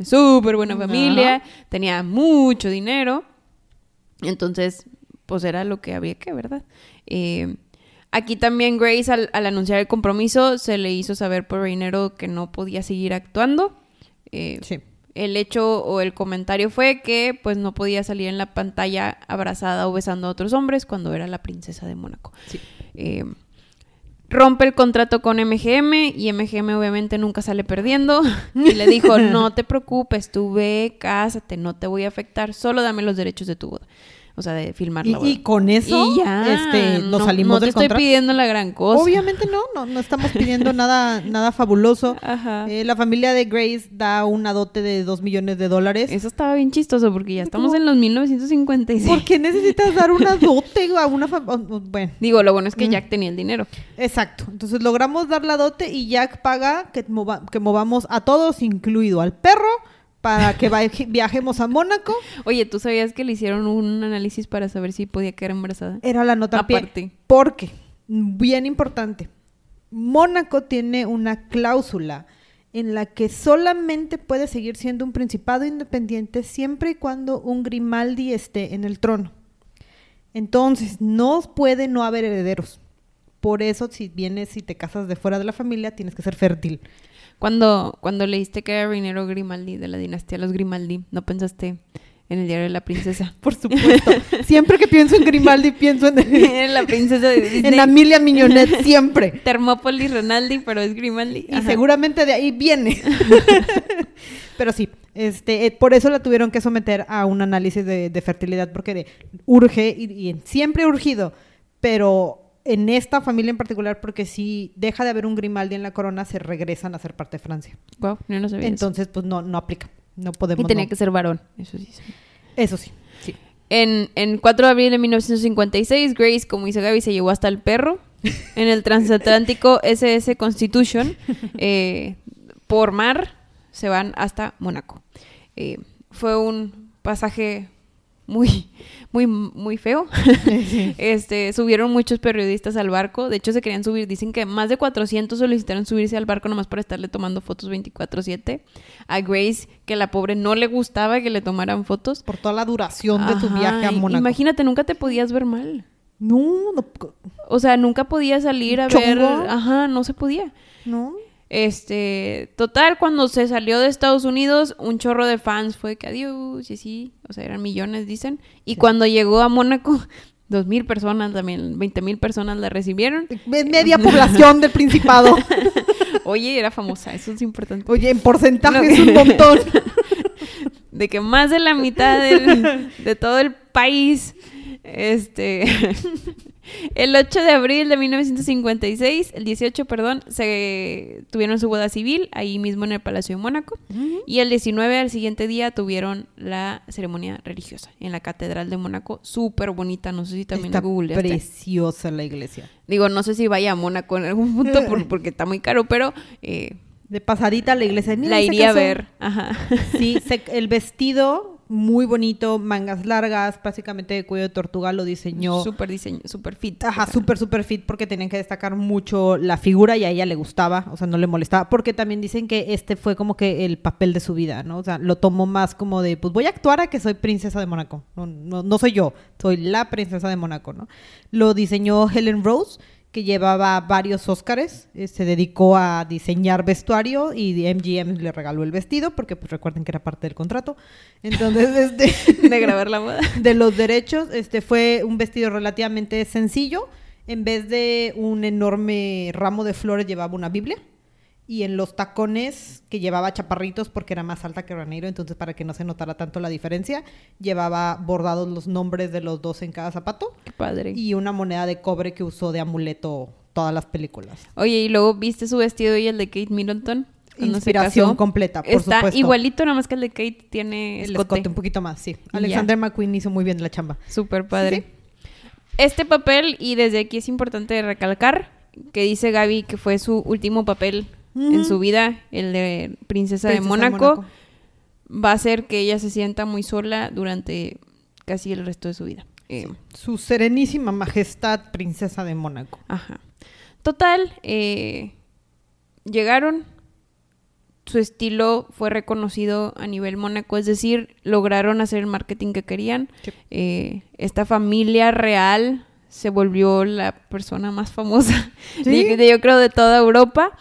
súper buena familia, tenía mucho dinero. Entonces, pues era lo que había que, ¿verdad? Eh, aquí también Grace, al, al anunciar el compromiso, se le hizo saber por Reinero que no podía seguir actuando. Eh, Sí. El hecho o el comentario fue que pues no podía salir en la pantalla abrazada o besando a otros hombres cuando era la princesa de Mónaco. Sí. Eh, rompe el contrato con MGM y MGM obviamente nunca sale perdiendo. Y le dijo no te preocupes tú ve cásate no te voy a afectar solo dame los derechos de tu boda o sea de filmar Y, la boda y con eso Y ya, este, nos no, salimos no te del estoy contrato. pidiendo la gran cosa Obviamente no, no, no estamos pidiendo nada, nada fabuloso. Ajá. Eh, la familia de Grace da una dote de dos millones de dólares. eso estaba bien chistoso porque ya estamos en los 1956 ¿Por qué necesitas dar una dote a una? Bueno, digo lo bueno es que Mm. Jack tenía el dinero exacto. Entonces logramos dar la dote y Jack paga que, mova- que movamos a todos, incluido al perro, para que viajemos a Mónaco. oye tú sabías que le hicieron un análisis para saber si podía quedar embarazada Era la nota. Aparte. Porque, bien importante, Mónaco tiene una cláusula en la que solamente puede seguir siendo un principado independiente siempre y cuando un Grimaldi esté en el trono. Entonces, no puede no haber herederos. Por eso, si vienes y te casas de fuera de la familia, tienes que ser fértil. Cuando, cuando leíste que era Reinero Grimaldi de la dinastía Los Grimaldi, ¿no pensaste en el diario de la princesa? Por supuesto. siempre que pienso en Grimaldi, pienso en, en la princesa de Disney. en Amelia Mignonette, siempre. Termópolis Renaldi, pero es Grimaldi. Y Ajá. seguramente de ahí viene. Pero sí, este, eh, por eso la tuvieron que someter a un análisis de, de fertilidad, porque de- urge y, y siempre urgido, pero en esta familia en particular, porque si deja de haber un Grimaldi en la corona, se regresan a ser parte de Francia. Guau, yo no sabía eso. Entonces, pues no, no aplica. No podemos. Y tenía no. que ser varón, eso sí. sí. Eso sí. sí. En, en 4 de abril de 1956, Grace, como dice Gaby, se llevó hasta el perro en el transatlántico SS Constitution. eh, por mar se van hasta Mónaco. Eh, fue un pasaje muy, muy, muy feo. este, subieron muchos periodistas al barco. De hecho, se querían subir. Dicen que más de 400 solicitaron subirse al barco nomás para estarle tomando fotos 24-7. A Grace, que la pobre no le gustaba que le tomaran fotos. Por toda la duración de tu viaje a Mónaco. Imagínate, nunca te podías ver mal. No, no, O sea, nunca podías salir a ¿Chongo? ver. Ajá, no se podía. no. Este, total, cuando se salió de Estados Unidos, un chorro de fans fue que adiós, y sí, o sea, eran millones, dicen. Y cuando llegó a Mónaco, dos mil personas también, veinte mil personas la recibieron. Media población del Principado. Oye, era famosa, eso es importante. Oye, en porcentaje No. es un montón. De que más de la mitad del- de todo el país, este, El 8 de abril de 1956, el 18, perdón, se tuvieron su boda civil ahí mismo en el Palacio de Mónaco. Y el 19, al siguiente día, tuvieron la ceremonia religiosa en la Catedral de Mónaco. Súper bonita, no sé si también Está preciosa la iglesia. Digo, no sé si vaya a Mónaco en algún punto por- porque está muy caro, pero eh, De pasadita a la iglesia. Mira, la iría a ver. Ajá. Sí, se- el vestido muy bonito, mangas largas, básicamente de cuello de tortuga lo diseñó. Súper diseño, súper fit. Ajá, o sea, súper, súper fit porque tenían que destacar mucho la figura y a ella le gustaba, o sea, no le molestaba, porque también dicen que este fue como que el papel de su vida, ¿no? O sea, lo tomó más como de, pues voy a actuar a que soy princesa de Mónaco. No, no, no soy yo, soy la princesa de Mónaco, ¿no? Lo diseñó Helen Rose, que llevaba varios Óscares, eh, se dedicó a diseñar vestuario y MGM le regaló el vestido, porque pues recuerden que era parte del contrato. Entonces, este... de grabar la boda. de los derechos, este fue un vestido relativamente sencillo. En vez de un enorme ramo de flores llevaba una Biblia. Y en los tacones que llevaba chaparritos porque era más alta que Raneiro, entonces para que no se notara tanto la diferencia, llevaba bordados los nombres de los dos en cada zapato Qué padre. y una moneda de cobre que usó de amuleto todas las películas. Oye, y luego viste su vestido y el de Kate Middleton. Inspiración completa, por Está supuesto. igualito, nada más que el de Kate tiene El escote. escote un poquito más, sí. Alexander McQueen hizo muy bien la chamba. Súper padre. Este papel, y desde aquí es importante recalcar, que dice Gaby que fue su último papel en su vida, el de Princesa, de, Princesa de Mónaco, Mónaco. va a hacer que ella se sienta muy sola durante casi el resto de su vida. Eh, Su serenísima majestad, princesa de Mónaco. Ajá. Total, eh, llegaron, su estilo fue reconocido a nivel Mónaco, es decir, lograron hacer el marketing que querían. Sí. Eh, esta familia real se volvió la persona más famosa, Sí. de, de- yo creo, de toda Europa.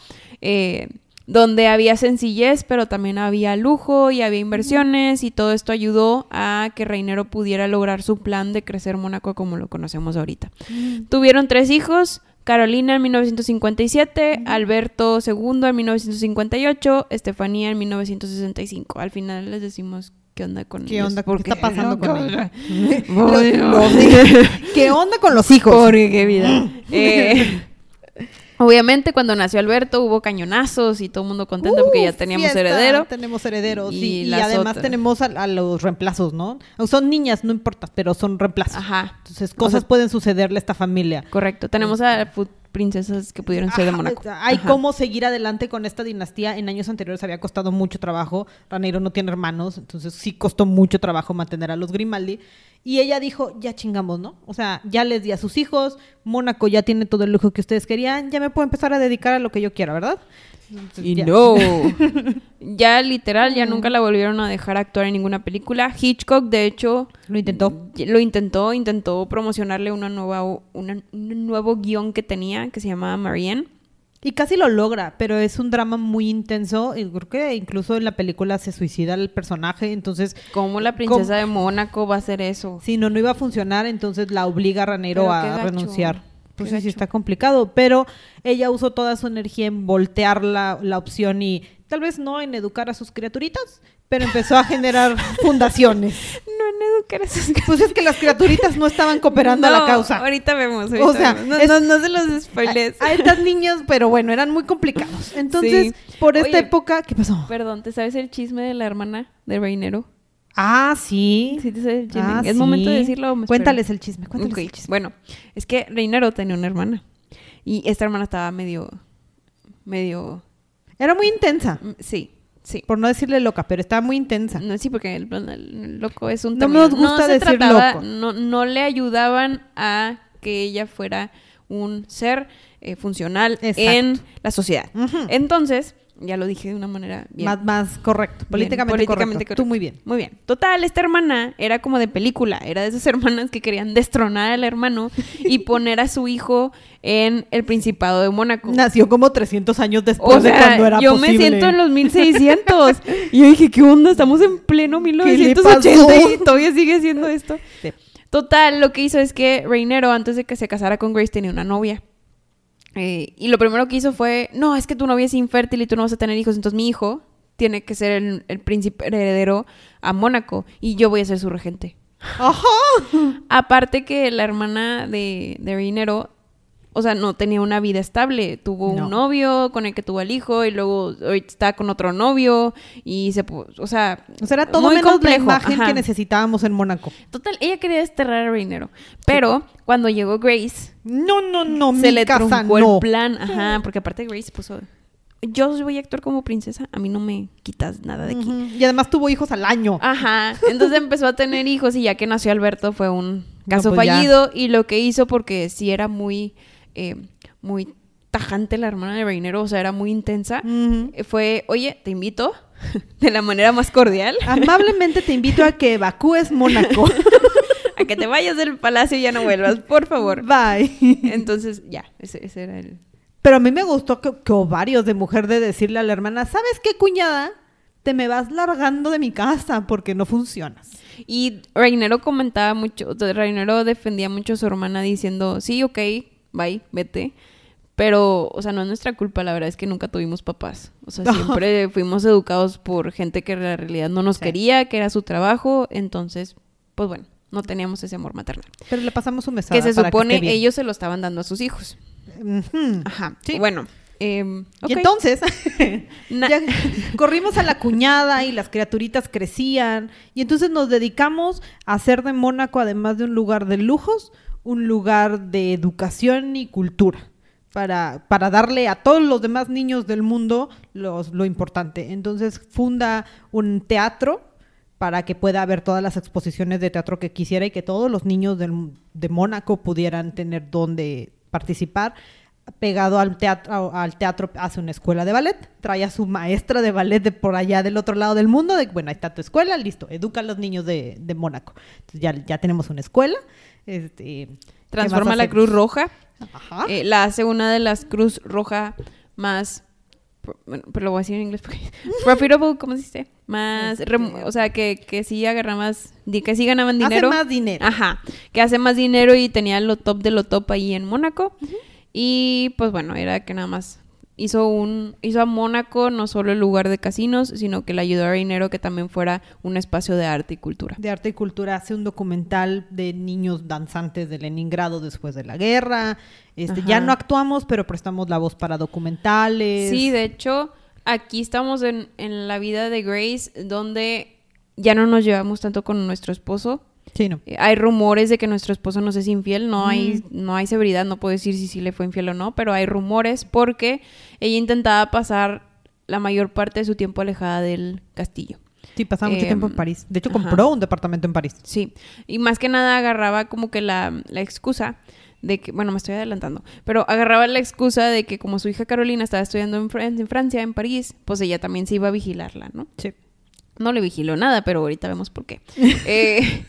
Eh, donde había sencillez, pero también había lujo y había inversiones y todo esto ayudó a que Reinero pudiera lograr su plan de crecer Mónaco como lo conocemos ahorita. Tuvieron tres hijos, Carolina en 1957, Alberto II en 1958, Estefanía en 1965. Al final les decimos qué onda con ¿Qué ellos, onda? ¿Qué está pasando con ellos? ¿Qué onda con los hijos? Porque qué vida. Eh, obviamente cuando nació Alberto hubo cañonazos y todo el mundo contento porque ya teníamos fiesta, heredero. Tenemos herederos. Y sí, Y, las además otras. tenemos a, a los reemplazos, ¿no? Son niñas, no importa, pero son reemplazos. Ajá, Entonces, cosas sea- pueden sucederle a esta familia. correcto. Tenemos a fu- princesas que pudieron ser de Mónaco. Hay cómo seguir adelante con esta dinastía. En años anteriores había costado mucho trabajo. Raneiro no tiene hermanos, entonces sí costó mucho trabajo mantener a los Grimaldi. Y ella dijo, ya chingamos, ¿no? O sea, ya les di a sus hijos, Mónaco ya tiene todo el lujo que ustedes querían, ya me puedo empezar a dedicar a lo que yo quiera, ¿verdad? Y ya. no. ya literal, ya nunca la volvieron a dejar actuar en ninguna película. Hitchcock, de hecho, Lo intentó. lo intentó, intentó promocionarle una nueva, una- un nuevo guion que tenía que se llamaba Marianne. Y casi lo logra, pero es un drama muy intenso. Y creo que incluso en la película se suicida el personaje. Entonces, ¿Cómo la princesa de Mónaco va a hacer eso? si no, no iba a funcionar, entonces la obliga a Ranero a renunciar. Pues sí, sí está complicado. Pero ella usó toda su energía en voltear la, la opción y tal vez no en educar a sus criaturitas, pero empezó a generar fundaciones. No en educar a sus Pues es que las criaturitas no estaban cooperando a la causa. Ahorita vemos. ahorita O sea, vemos. no, es- no, no se los spoilees. A, a estas niñas, pero bueno, eran muy complicados. Entonces, Sí. por esta Oye. época, ¿qué pasó? Perdón, ¿te sabes el chisme de la hermana de Reinero? Ah, sí. Sí, te sabes el chisme. Ah, ¿Es sí. momento de decirlo o me espero? Cuéntales el chisme, cuéntales el chisme. Bueno, es que Reinero tenía una hermana. Y esta hermana estaba medio. medio. Era muy intensa, mm, Sí, sí. por no decirle loca, pero estaba muy intensa. No, sí, porque el, el loco es un No término. nos gusta se decir trataba- loco. No, no le ayudaban a que ella fuera un ser eh, funcional Exacto. en la sociedad. Entonces, ya lo dije de una manera bien. Más, más correcto, políticamente, políticamente correcto. Tú muy bien. Muy bien. Total, esta hermana era como de película. Era de esas hermanas que querían destronar al hermano y poner a su hijo en el Principado de Mónaco. Nació como 300 años después O de cuando era yo posible. me siento en los 1600. y yo dije, ¿qué onda? Estamos en pleno le 1980 pasó? y todavía sigue siendo esto. Sí. Total, lo que hizo es que Reinero, antes de que se casara con Grace, tenía una novia. Eh, y lo primero que hizo fue, no, es que tu novia es infértil y tú no vas a tener hijos, entonces mi hijo tiene que ser el, el príncipe heredero a Mónaco y yo voy a ser su regente. Ajá. Aparte que la hermana de, de Reinero, o sea, no tenía una vida estable. Tuvo No. un novio con el que tuvo al hijo y luego está con otro novio y se... O sea... O sea, era todo muy menos complejo, la imagen ajá. que necesitábamos en Mónaco. Total, ella quería desterrar a Reinero. Pero cuando llegó Grace, No, no, no, se mi le casa truncó no. el plan. Ajá, porque aparte Grace puso... Yo voy a actuar como princesa, a mí no me quitas nada de aquí. Y además tuvo hijos al año. Ajá, entonces empezó a tener hijos y ya que nació Alberto fue un caso No, pues ya. fallido y lo que hizo porque sí era muy, eh, muy tajante la hermana de Reinero, o sea, era muy intensa, eh, fue, oye, te invito de la manera más cordial Amablemente te invito a que evacúes Mónaco. a que te vayas del palacio y ya no vuelvas, por favor. Bye. Entonces, ya, ese, ese era el... Pero a mí me gustó que, que ovarios de mujer de decirle a la hermana, ¿sabes qué, cuñada? Te me vas largando de mi casa porque no funcionas. Y Reinero comentaba mucho, Reinero defendía mucho a su hermana diciendo, sí, ok, bye, vete. Pero, o sea, no es nuestra culpa, la verdad es que nunca tuvimos papás. O sea, siempre fuimos educados por gente que en la realidad no nos Sí. quería, que era su trabajo. Entonces, pues bueno, no teníamos ese amor maternal. Pero le pasamos un mesada Que se para supone bien. ellos se lo estaban dando a sus hijos. Ajá. Sí. Bueno. em. Y entonces, ya corrimos a la cuñada y las criaturitas crecían. Y entonces nos dedicamos a hacer de Mónaco, además de un lugar de lujos, un lugar de educación y cultura. Para, para darle a todos los demás niños del mundo los, lo importante. Entonces funda un teatro para que pueda haber todas las exposiciones de teatro que quisiera y que todos los niños de Mónaco pudieran tener donde participar. Pegado al teatro, al teatro hace una escuela de ballet, trae a su maestra de ballet de por allá del otro lado del mundo, de bueno, ahí está tu escuela, listo, educa a los niños de, de Mónaco. Ya, ya tenemos una escuela. Este, ¿qué Transforma la? Cruz Roja. Ajá. Eh, la hace una de las Cruz Roja más. Bueno, pero lo voy a decir en inglés porque. profitable, ¿cómo se dice? Más. Este- o sea, que, que sí agarra más. Que sí ganaban Hace dinero. más dinero. Ajá. Que hace más dinero y tenía lo top de lo top ahí en Mónaco. Y pues bueno, era que nada más. Hizo un hizo a Mónaco no solo el lugar de casinos, sino que le ayudó a Reinero que también fuera un espacio de arte y cultura. de arte y cultura hace un documental de niños danzantes de Leningrado después de la guerra. Este, ya no actuamos, pero prestamos la voz para documentales. Sí, de hecho, aquí estamos en, en la vida de Grace, donde ya no nos llevamos tanto con nuestro esposo. Sí, no. Eh, Hay rumores de que nuestro esposo nos es infiel, no hay, no hay severidad, no puedo decir si sí le fue infiel o no, pero hay rumores porque ella intentaba pasar la mayor parte de su tiempo alejada del castillo. Sí, pasaba mucho Em, tiempo en París. De hecho, ajá. compró un departamento en París. Sí, y más que nada agarraba como que la, la excusa de que, bueno, me estoy adelantando, pero agarraba la excusa de que como su hija Carolina estaba estudiando en, Fran- en Francia, en París, pues ella también se iba a vigilarla, ¿no? Sí. No le vigiló nada, pero ahorita vemos por qué. Eh,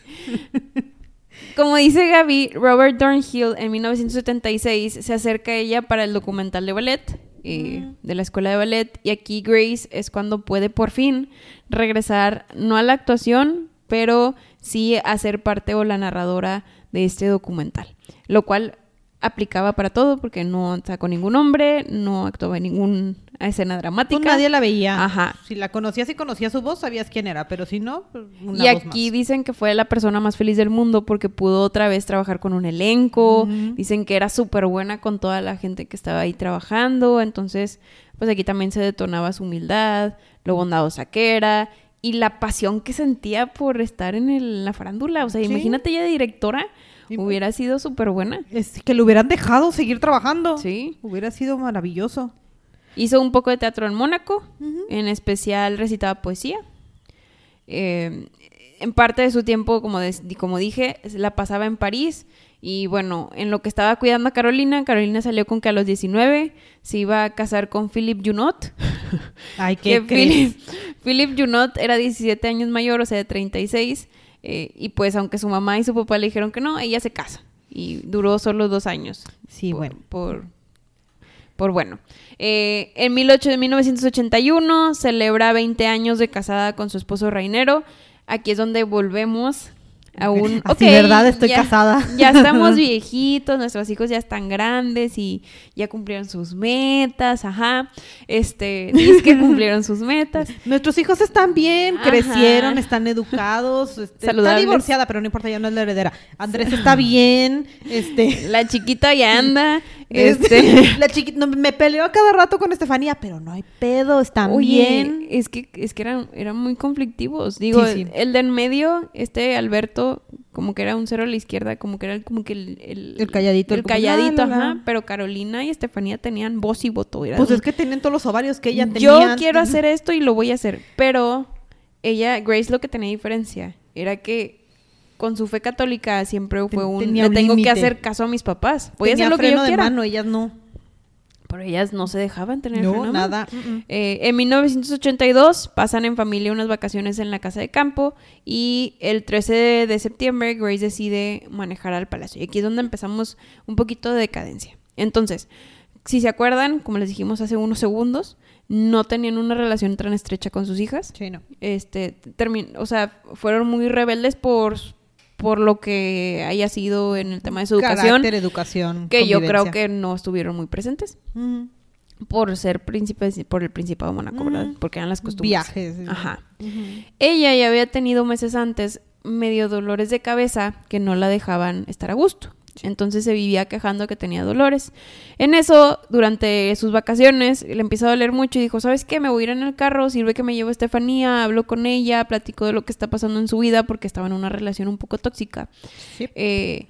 como dice Gaby, Robert Dornhill en 1976 se acerca a ella para el documental de ballet, eh, de la escuela de ballet, y aquí Grace es cuando puede por fin regresar, no a la actuación, pero sí a ser parte o la narradora de este documental, lo cual aplicaba para todo porque no sacó ningún hombre, no actuaba en ninguna escena dramática. Pues nadie la veía. Ajá. Si la conocías y conocías su voz, sabías quién era, pero si no, pues, una y voz aquí más. dicen que fue la persona más feliz del mundo porque pudo otra vez trabajar con un elenco. Dicen que era súper buena con toda la gente que estaba ahí trabajando. Entonces, pues aquí también se detonaba su humildad, lo bondadosa que era y la pasión que sentía por estar en el- la farándula. O sea, Sí. imagínate ella de directora, hubiera sido súper buena. Es que lo hubieran dejado seguir trabajando. Sí. Hubiera sido maravilloso. Hizo un poco de teatro en Mónaco, en especial recitaba poesía. Eh, en parte de su tiempo, como, como dije, la pasaba en París. Y bueno, en lo que estaba cuidando a Carolina, Carolina salió con que a los 19 se iba a casar con Philip Junot. Ay, qué que? Philip, Philip Junot era 17 años mayor, o sea, de 36. Eh, y pues, aunque su mamá y su papá le dijeron que no, ella se casa. Y duró solo dos años. Sí, por, bueno. Por, por bueno. Eh, en 18 de 1981 celebra 20 años de casada con su esposo Reinero. Aquí es donde volvemos Aún, Así, ¿verdad? Estoy ya- casada. Ya estamos viejitos, nuestros hijos ya están grandes y ya cumplieron sus metas, ajá. Este, dice que cumplieron sus metas. Nuestros hijos están bien, Ajá. crecieron, están educados, este, está divorciada, pero no importa, ya no es la heredera. Andrés está bien, este, La chiquita ya anda, este, este... la chiquita, no, me peleo a cada rato con Estefanía, pero no hay pedo, están Oye, bien. es que, es que eran, eran muy conflictivos. Digo, Sí, sí. El, el de en medio, este Alberto, como que era un cero a la izquierda, como que era como que el... El, El calladito, El calladito, la, la, la. ajá. Pero Carolina y Estefanía tenían voz y voto. era Pues un- es que tienen todos los ovarios que ella tenía. Yo quiero hacer esto y lo voy a hacer. Pero ella, Grace, lo que tenía diferencia era que con su fe católica siempre fue un... tenía Le un tengo que hacer caso a mis papás. Voy a hacer lo que yo de quiera. mano, ellas no. Pero ellas no se dejaban tener No, freno de nada. Eh, en 1982 pasan en familia unas vacaciones en la casa de campo y el 13 de, de septiembre Grace decide manejar al palacio. Y aquí es donde empezamos un poquito de decadencia. Entonces, si se acuerdan, como les dijimos hace unos segundos, no tenían una relación tan estrecha con sus hijas. Sí, no. Este, o sea, fueron muy rebeldes por, por lo que haya sido en el tema de su educación, Carácter, educación, que yo creo que no estuvieron muy presentes por ser príncipes, por el Principado de Mónaco, ¿verdad? Porque eran las costumbres. Viajes. Ajá. Ella ya había tenido meses antes medio dolores de cabeza que no la dejaban estar a gusto. Entonces se vivía quejando que tenía dolores. En eso, durante sus vacaciones, le empieza a doler mucho y dijo, ¿sabes qué? Me voy a ir en el carro, sirve que me llevo a Estefanía, hablo con ella, platico de lo que está pasando en su vida porque estaba en una relación un poco tóxica. Sí. Eh,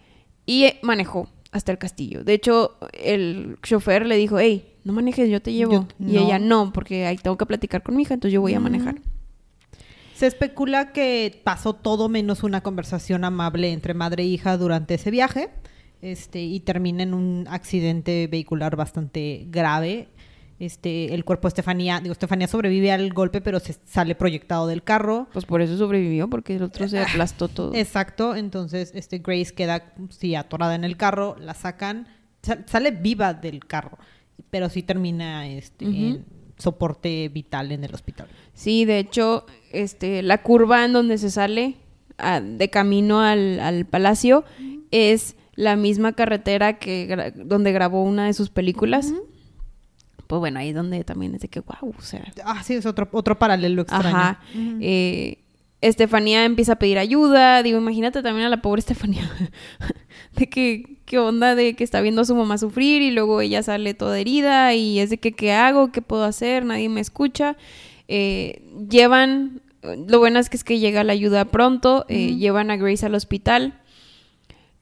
y eh, manejó hasta el castillo. De hecho, el chofer le dijo, hey, no manejes, yo te llevo. Yo- Y ella, no, porque ahí tengo que platicar con mi hija, entonces yo voy a manejar. Se especula que pasó todo menos una conversación amable entre madre e hija durante ese viaje este, y termina en un accidente vehicular bastante grave. Este, el cuerpo de Estefanía, digo, Estefanía sobrevive al golpe, pero se sale proyectado del carro. Pues por eso sobrevivió, porque el otro se aplastó todo. Exacto, entonces este, Grace queda sí, atorada en el carro, la sacan, sa- sale viva del carro, pero sí termina este, en soporte vital en el hospital. Sí, de hecho, este, la curva en donde se sale ah, de camino al, al palacio es la misma carretera que gra- donde grabó una de sus películas. Pues bueno, ahí es donde también es de que, wow, o sea, Ah, sí, es otro, otro paralelo extraño. Ajá. Eh, Estefanía empieza a pedir ayuda. Digo, imagínate también a la pobre Estefanía. de que, qué onda de que está viendo a su mamá sufrir y luego ella sale toda herida y es de que, ¿qué hago? ¿Qué puedo hacer? Nadie me escucha. Eh, llevan, lo bueno es que es que llega la ayuda pronto. eh, Llevan a Grace al hospital.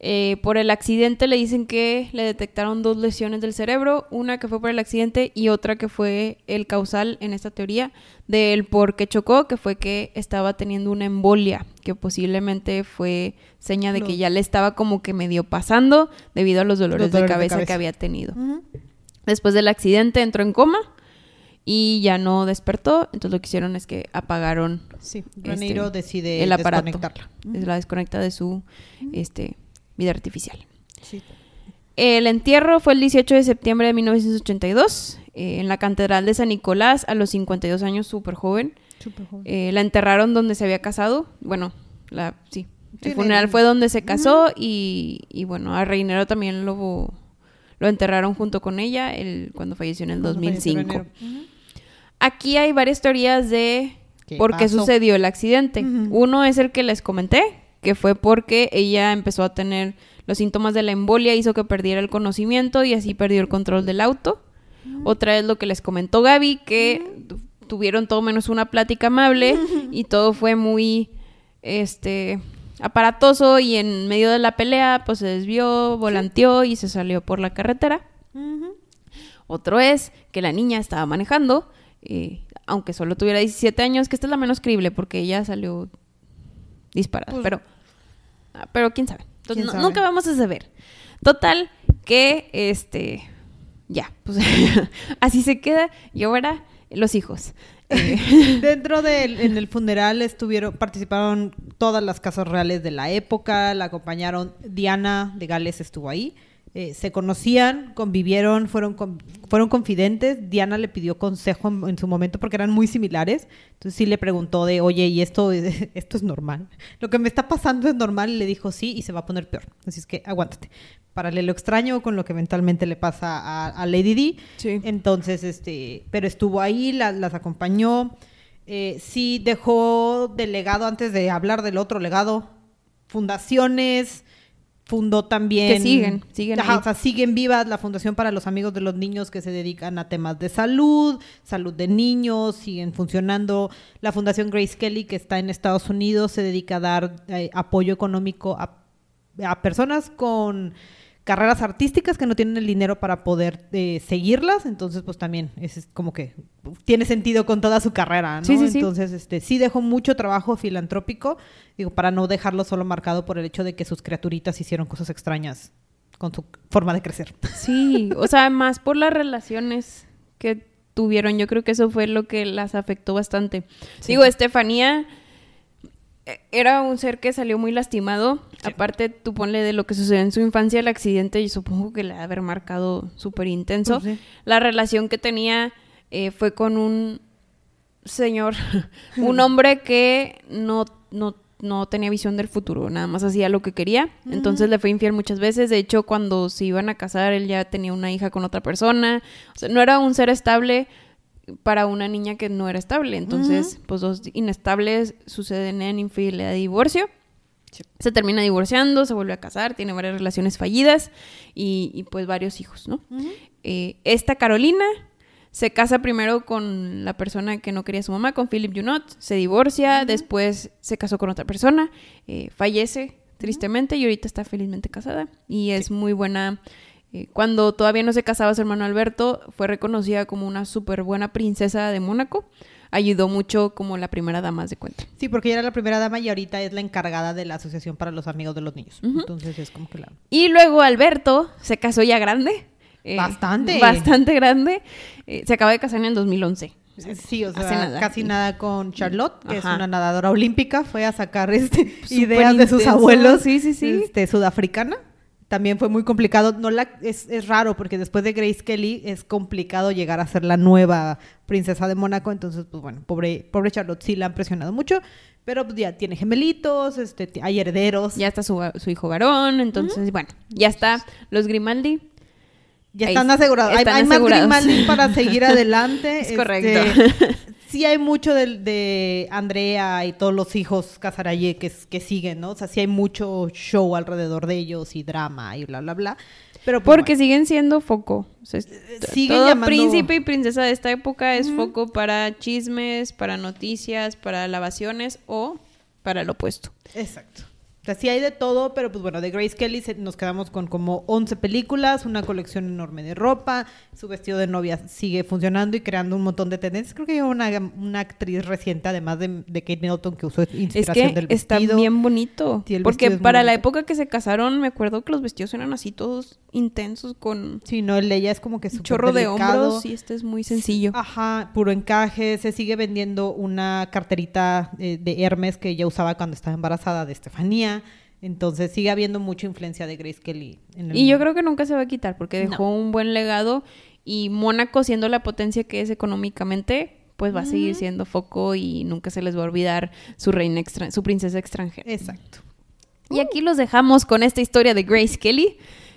Eh, por el accidente le dicen que le detectaron dos lesiones del cerebro, una que fue por el accidente y otra que fue el causal en esta teoría del por qué chocó, que fue que estaba teniendo una embolia, que posiblemente fue seña de que ya le estaba como que medio pasando debido a los dolores, Los dolores de, de cabeza que había tenido. Después del accidente entró en coma y ya no despertó, entonces lo que hicieron es que apagaron Sí, este, decide el aparato. desconectarla. Es la desconecta de su este, vida artificial. Sí. El entierro fue el 18 de septiembre de 1982 eh, en la Catedral de San Nicolás a los 52 años, súper joven. Súper joven. Eh, la enterraron donde se había casado. Bueno, la, sí. El funeral fue donde se casó y, y bueno, a Reinero también lo, lo enterraron junto con ella el, cuando falleció en el Cuando falleció 2005. Rhaenyra. Ujú. Aquí hay varias teorías de ¿Qué por qué sucedió el accidente. Uno es el que les comenté, que fue porque ella empezó a tener los síntomas de la embolia, hizo que perdiera el conocimiento y así perdió el control del auto. Otra es lo que les comentó Gaby, que tu- tuvieron todo menos una plática amable y todo fue muy este aparatoso y en medio de la pelea pues se desvió, volanteó y se salió por la carretera. Otro es que la niña estaba manejando, eh, aunque solo tuviera 17 años, que esta es la menos creíble porque ella salió disparada. Pues- pero, ah, pero quién sabe. Entonces, ¿Quién no- sabe? nunca vamos a saber. Total, que este. Ya, pues así se queda. Y ahora, los hijos. Eh, Dentro del en el funeral estuvieron participaron todas las casas reales de la época, la acompañaron Diana de Gales estuvo ahí, eh, se conocían, convivieron, fueron, con- fueron confidentes. Diana le pidió consejo en, en su momento porque eran muy similares. Entonces sí le preguntó de, oye, ¿y esto, esto es normal? Lo que me está pasando es normal. Y le dijo sí y se va a poner peor. Así es que aguántate. Paralelo extraño con lo que eventualmente le pasa a, a Lady D. Sí. Entonces, este, pero estuvo ahí, la- las acompañó. Eh, sí dejó de legado, antes de hablar del otro legado, fundaciones, fundó también... Que siguen, siguen Ajá, ahí. o sea, siguen vivas la Fundación para los Amigos de los Niños que se dedican a temas de salud, salud de niños, siguen funcionando. La Fundación Grace Kelly, que está en Estados Unidos, se dedica a dar eh, apoyo económico a, a personas con carreras artísticas que no tienen el dinero para poder eh, seguirlas, entonces pues también es como que tiene sentido con toda su carrera, ¿no? Sí, sí, sí. Entonces, este sí dejó mucho trabajo filantrópico, digo, para no dejarlo solo marcado por el hecho de que sus criaturitas hicieron cosas extrañas con su forma de crecer. Sí, o sea, más por las relaciones que tuvieron. Yo creo que eso fue lo que las afectó bastante. Digo, Estefanía era un ser que salió muy lastimado. Aparte, tú ponle de lo que sucedió en su infancia, el accidente, y supongo que le ha haber marcado súper intenso. Pues sí. La relación que tenía eh, fue con un señor, un hombre que no, no, no tenía visión del futuro, nada más hacía lo que quería. Entonces le fue infiel muchas veces. De hecho, cuando se iban a casar, él ya tenía una hija con otra persona. O sea, no era un ser estable para una niña que no era estable. Entonces, pues dos inestables suceden en infidelidad y divorcio. Se termina divorciando, se vuelve a casar, tiene varias relaciones fallidas y, y, pues varios hijos, ¿no? Eh, esta Carolina se casa primero con la persona que no quería su mamá, con Philip Junot, se divorcia, después se casó con otra persona, eh, fallece tristemente y ahorita está felizmente casada y es muy buena. Eh, cuando todavía no se casaba su hermano Alberto, fue reconocida como una súper buena princesa de Mónaco. Ayudó mucho como la primera dama de cuenta. Sí, porque ella era la primera dama y ahorita es la encargada de la Asociación para los Amigos de los Niños. Entonces es como que la... Y luego Alberto se casó ya grande. eh, Bastante. Bastante grande. Eh, se acaba de casar en el 2011. Sí, o sea, nada. casi nada con Charlotte, que es una nadadora olímpica, fue a sacar este, ideas de sus abuelos, Sí, sí, sí. este, sudafricana. También fue muy complicado. No la, es, es raro porque después de Grace Kelly es complicado llegar a ser la nueva princesa de Mónaco. Entonces, pues bueno, pobre, pobre Charlotte sí la han presionado mucho. Pero pues, ya tiene gemelitos, este, hay herederos. Ya está su, su hijo varón. Entonces, bueno, ya está. Los Grimaldi. Ya están asegurados. Hay- más. Grimaldi para seguir adelante. Es Este, correcto. Sí hay mucho de, de Andrea y todos los hijos Casaraye que, que siguen, ¿no? O sea, sí hay mucho show alrededor de ellos y drama y bla, bla, bla. Pero pues, Porque siguen siendo foco. O sea, es- siguen todo llamando- príncipe y princesa de esta época es foco para chismes, para noticias, para lavaciones o para lo opuesto. Exacto. O sea, sí hay de todo, pero pues bueno, de Grace Kelly se- nos quedamos con como 11 películas, una colección enorme de ropa, su vestido de novia sigue funcionando y creando un montón de tendencias. Creo que hay una, una actriz reciente, además de, de Kate Middleton, que usó Es inspiración que del está vestido. bien bonito. Sí, porque es para la bonito. época que se casaron, me acuerdo que los vestidos eran así todos intensos con Sí, no, el de ella es como que un chorro de hombros y este es muy sencillo. Ajá, puro encaje. Se sigue vendiendo una carterita eh, de Hermes que ella usaba cuando estaba embarazada de Estefanía. Entonces sigue habiendo mucha influencia de Grace Kelly. En el Y yo creo que nunca se va a quitar porque dejó un buen legado y Mónaco siendo la potencia que es económicamente, pues va a seguir siendo foco y nunca se les va a olvidar su reina extra- su princesa extranjera. Exacto. Y aquí los dejamos con esta historia de Grace Kelly.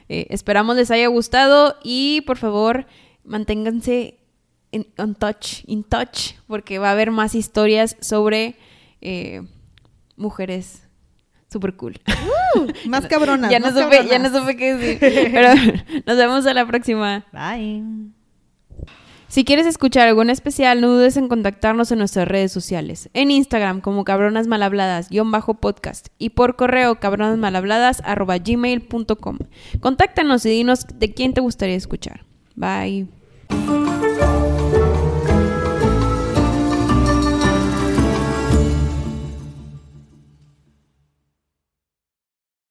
Eh, esperamos les haya gustado y por favor manténganse en on touch, in touch, porque va a haber más historias sobre eh, mujeres super cool. Más cabronas. ya, no supe, ya no supe qué decir. Pero nos vemos a la próxima. Bye. Si quieres escuchar algún especial, no dudes en contactarnos en nuestras redes sociales. En Instagram como cabronas mal habladas, guion bajo podcast. Y por correo cabronasmalhabladas arroba gmail.com. Contáctanos y dinos de quién te gustaría escuchar. Bye.